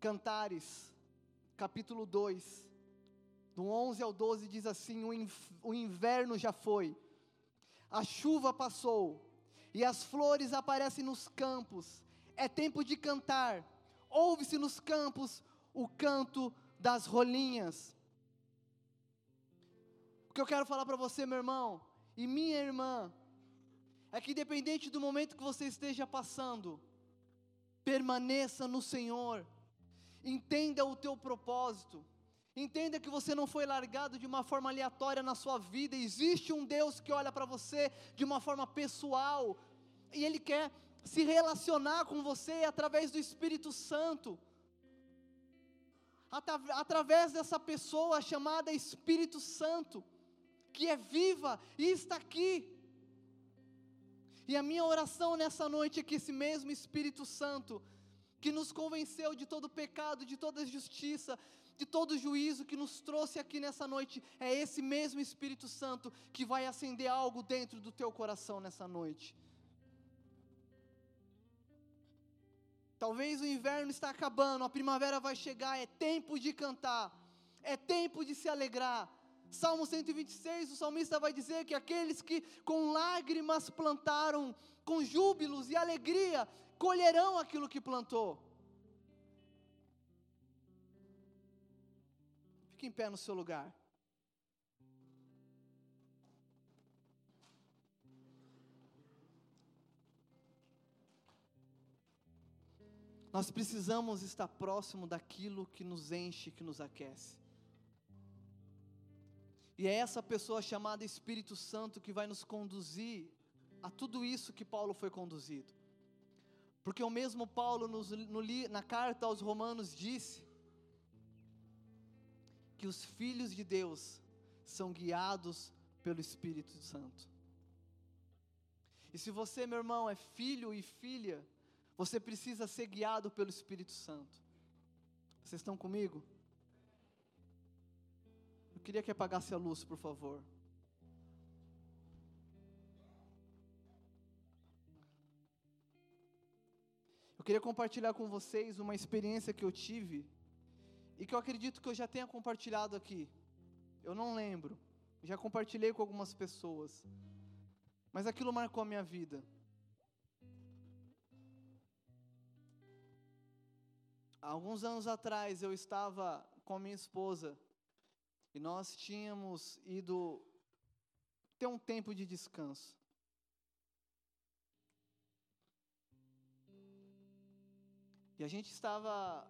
Cantares, capítulo 2, do 11 ao 12, diz assim: o inverno já foi, a chuva passou, e as flores aparecem nos campos, é tempo de cantar, ouve-se nos campos o canto das rolinhas. O que eu quero falar para você, meu irmão, e minha irmã, é que independente do momento que você esteja passando, permaneça no Senhor, entenda o teu propósito, entenda que você não foi largado de uma forma aleatória na sua vida, existe um Deus que olha para você de uma forma pessoal, e Ele quer se relacionar com você através do Espírito Santo, através dessa pessoa chamada Espírito Santo, que é viva e está aqui. E a minha oração nessa noite é que esse mesmo Espírito Santo, que nos convenceu de todo pecado, de toda justiça, de todo juízo que nos trouxe aqui nessa noite, é esse mesmo Espírito Santo que vai acender algo dentro do teu coração nessa noite. Talvez o inverno está acabando, a primavera vai chegar, é tempo de cantar, é tempo de se alegrar, Salmo 126, o salmista vai dizer que aqueles que com lágrimas plantaram, com júbilos e alegria, colherão aquilo que plantou. Fique em pé no seu lugar. Nós precisamos estar próximo daquilo que nos enche, que nos aquece. E é essa pessoa chamada Espírito Santo que vai nos conduzir a tudo isso que Paulo foi conduzido. Porque o mesmo Paulo, nos, no, na carta aos Romanos, disse que os filhos de Deus são guiados pelo Espírito Santo. E se você, meu irmão, é filho e filha, você precisa ser guiado pelo Espírito Santo. Vocês estão comigo? queria que apagasse a luz, por favor. Eu queria compartilhar com vocês uma experiência que eu tive e que eu acredito que eu já tenha compartilhado aqui. Eu não lembro. Já compartilhei com algumas pessoas. Mas aquilo marcou a minha vida. Alguns anos atrás eu estava com a minha esposa e nós tínhamos ido ter um tempo de descanso. E a gente estava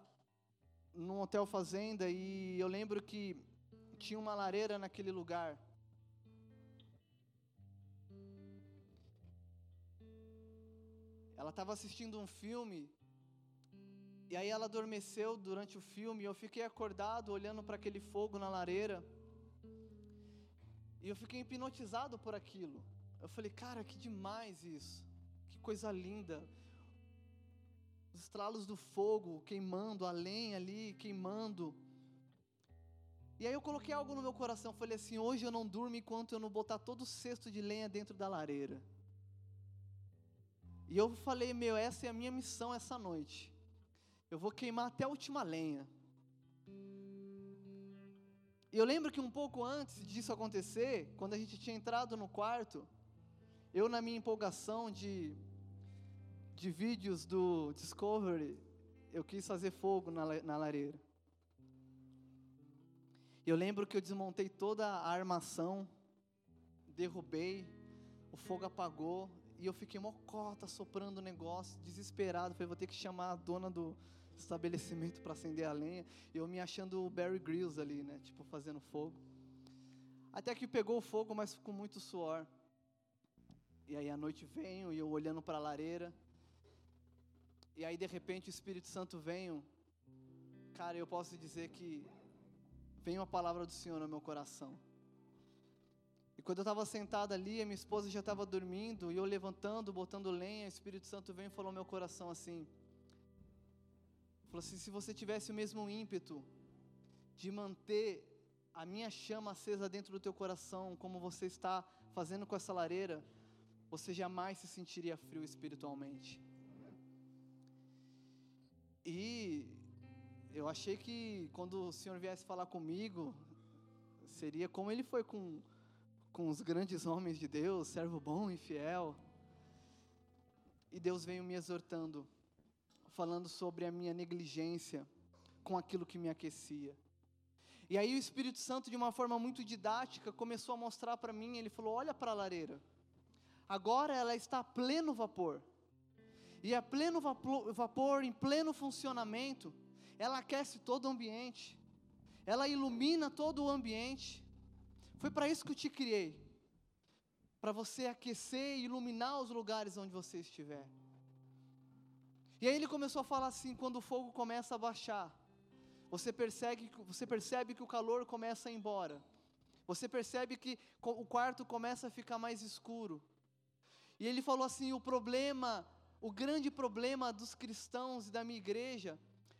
num hotel fazenda e eu lembro que tinha uma lareira naquele lugar. Ela estava assistindo um filme e aí ela adormeceu durante o filme, e eu fiquei acordado olhando para aquele fogo na lareira. E eu fiquei hipnotizado por aquilo. Eu falei, cara, que demais isso. Que coisa linda. Os estralos do fogo queimando, a lenha ali queimando. E aí eu coloquei algo no meu coração, falei assim: hoje eu não durmo enquanto eu não botar todo o cesto de lenha dentro da lareira. E eu falei: meu, essa é a minha missão essa noite eu vou queimar até a última lenha. E eu lembro que um pouco antes disso acontecer, quando a gente tinha entrado no quarto, eu na minha empolgação de, de vídeos do Discovery, eu quis fazer fogo na, na lareira. Eu lembro que eu desmontei toda a armação, derrubei, o fogo apagou, e eu fiquei mocota, soprando o negócio, desesperado. Falei, vou ter que chamar a dona do, estabelecimento para acender a lenha, eu me achando o Barry Grylls ali, né, tipo fazendo fogo. Até que pegou o fogo, mas com muito suor. E aí a noite veio e eu olhando para a lareira. E aí de repente o Espírito Santo veio. Cara, eu posso dizer que veio a palavra do Senhor no meu coração. E quando eu estava sentado ali, a minha esposa já estava dormindo, e eu levantando, botando lenha, o Espírito Santo veio e falou no meu coração assim: Falou assim: se você tivesse o mesmo ímpeto de manter a minha chama acesa dentro do teu coração, como você está fazendo com essa lareira, você jamais se sentiria frio espiritualmente. E eu achei que quando o Senhor viesse falar comigo, seria como ele foi com, com os grandes homens de Deus, servo bom e fiel. E Deus veio me exortando, falando sobre a minha negligência com aquilo que me aquecia. E aí o Espírito Santo, de uma forma muito didática, começou a mostrar para mim, ele falou: "Olha para a lareira. Agora ela está a pleno vapor. E a pleno vapor, vapor em pleno funcionamento, ela aquece todo o ambiente. Ela ilumina todo o ambiente. Foi para isso que eu te criei. Para você aquecer e iluminar os lugares onde você estiver. E aí ele começou a falar assim: quando o fogo começa a baixar, você percebe, você percebe que o calor começa a ir embora. Você percebe que o quarto começa a ficar mais escuro. E ele falou assim: o problema, o grande problema dos cristãos e da minha igreja,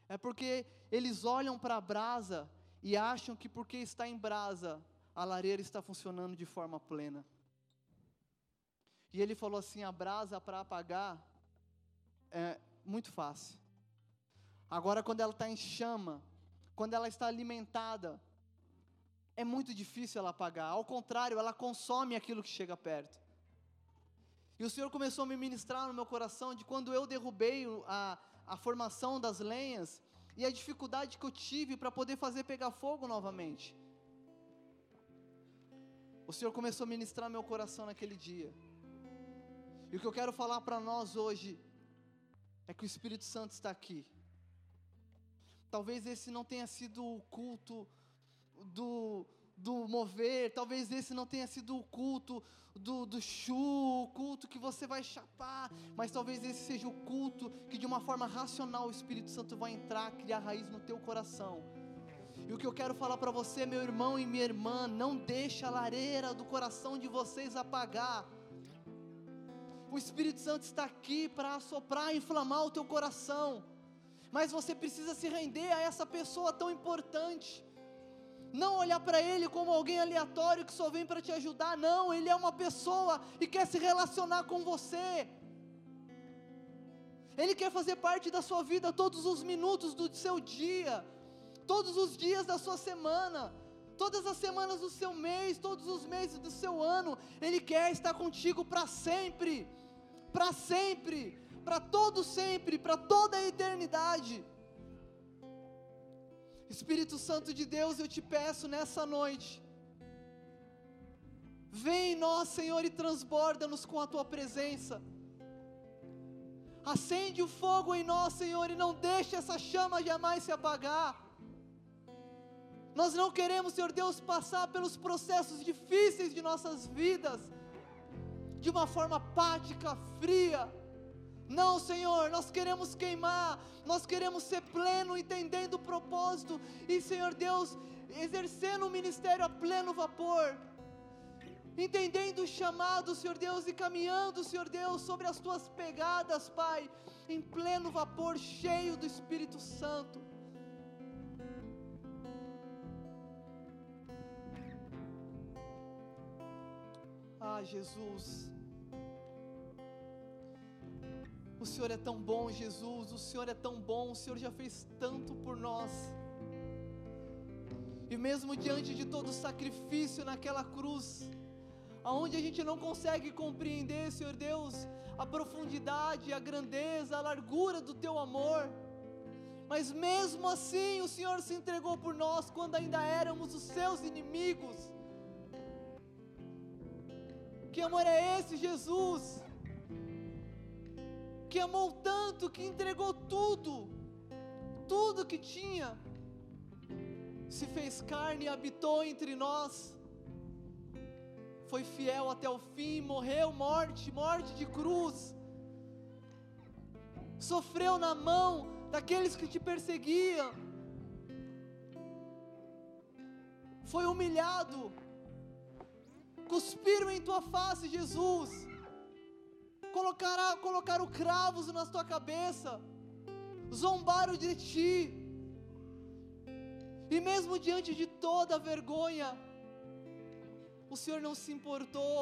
é porque eles olham para a brasa e acham que porque está em brasa, a lareira está funcionando de forma plena. E ele falou assim: a brasa para apagar é muito fácil. Agora, quando ela está em chama, quando ela está alimentada, é muito difícil ela apagar. Ao contrário, ela consome aquilo que chega perto. E o Senhor começou a me ministrar no meu coração de quando eu derrubei a, a formação das lenhas e a dificuldade que eu tive para poder fazer pegar fogo novamente. O Senhor começou a ministrar meu coração naquele dia. E o que eu quero falar para nós hoje é que o Espírito Santo está aqui. Talvez esse não tenha sido o culto do, do mover, talvez esse não tenha sido o culto do, do chu, o culto que você vai chapar, mas talvez esse seja o culto que de uma forma racional o Espírito Santo vai entrar, criar raiz no teu coração. E o que eu quero falar para você, meu irmão e minha irmã, não deixa a lareira do coração de vocês apagar. O Espírito Santo está aqui para assoprar e inflamar o teu coração. Mas você precisa se render a essa pessoa tão importante. Não olhar para ele como alguém aleatório que só vem para te ajudar. Não, ele é uma pessoa e quer se relacionar com você. Ele quer fazer parte da sua vida todos os minutos do seu dia, todos os dias da sua semana, todas as semanas do seu mês, todos os meses do seu ano. Ele quer estar contigo para sempre, para sempre, para todo sempre, para toda a eternidade. Espírito Santo de Deus, eu te peço nessa noite, vem em nós, Senhor, e transborda-nos com a tua presença. Acende o fogo em nós, Senhor, e não deixe essa chama jamais se apagar. Nós não queremos, Senhor Deus, passar pelos processos difíceis de nossas vidas de uma forma apática, fria não, Senhor, nós queremos queimar, nós queremos ser pleno, entendendo o propósito e, Senhor Deus, exercendo o ministério a pleno vapor, entendendo o chamado, Senhor Deus, e caminhando, Senhor Deus, sobre as tuas pegadas, Pai, em pleno vapor, cheio do Espírito Santo. Ah, Jesus. O Senhor é tão bom, Jesus, o Senhor é tão bom, o Senhor já fez tanto por nós. E mesmo diante de todo o sacrifício naquela cruz, aonde a gente não consegue compreender, Senhor Deus, a profundidade, a grandeza, a largura do teu amor, mas mesmo assim o Senhor se entregou por nós quando ainda éramos os seus inimigos. Que amor é esse, Jesus? Que amou tanto, que entregou tudo, tudo que tinha, se fez carne e habitou entre nós, foi fiel até o fim, morreu morte, morte de cruz, sofreu na mão daqueles que te perseguiam, foi humilhado, cuspiram em tua face, Jesus colocaram, colocaram cravos na tua cabeça, zombaram de ti, e mesmo diante de toda a vergonha, o Senhor não se importou,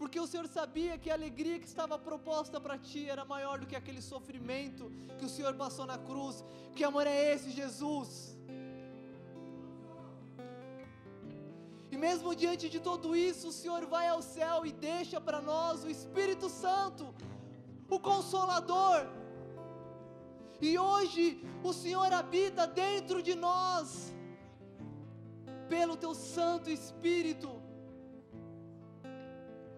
porque o Senhor sabia que a alegria que estava proposta para ti era maior do que aquele sofrimento que o Senhor passou na cruz. Que amor é esse, Jesus? E mesmo diante de tudo isso, o Senhor vai ao céu e deixa para nós o Espírito Santo, o Consolador. E hoje o Senhor habita dentro de nós, pelo Teu Santo Espírito.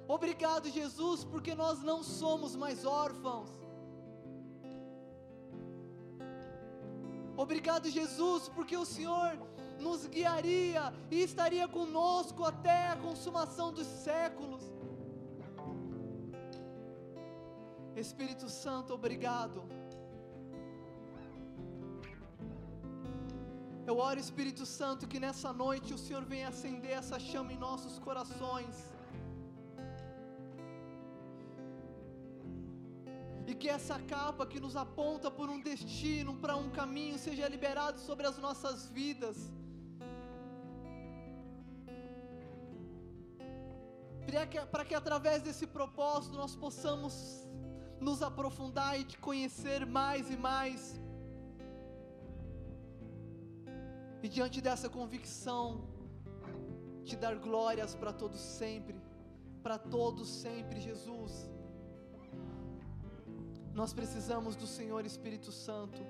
Obrigado, Jesus, porque nós não somos mais órfãos. Obrigado, Jesus, porque o Senhor nos guiaria e estaria conosco até a consumação dos séculos. Espírito Santo, obrigado. Eu oro, Espírito Santo, que nessa noite o Senhor venha acender essa chama em nossos corações. E que essa capa que nos aponta por um destino, para um caminho, seja liberado sobre as nossas vidas. Para que através desse propósito nós possamos nos aprofundar e te conhecer mais e mais. E diante dessa convicção, te dar glórias para todos sempre, para todos sempre, Jesus. Nós precisamos do Senhor Espírito Santo.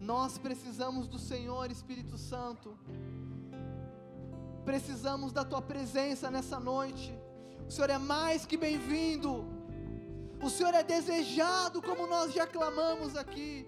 Nós precisamos do Senhor Espírito Santo. Precisamos da tua presença nessa noite. O Senhor é mais que bem-vindo. O Senhor é desejado, como nós já clamamos aqui.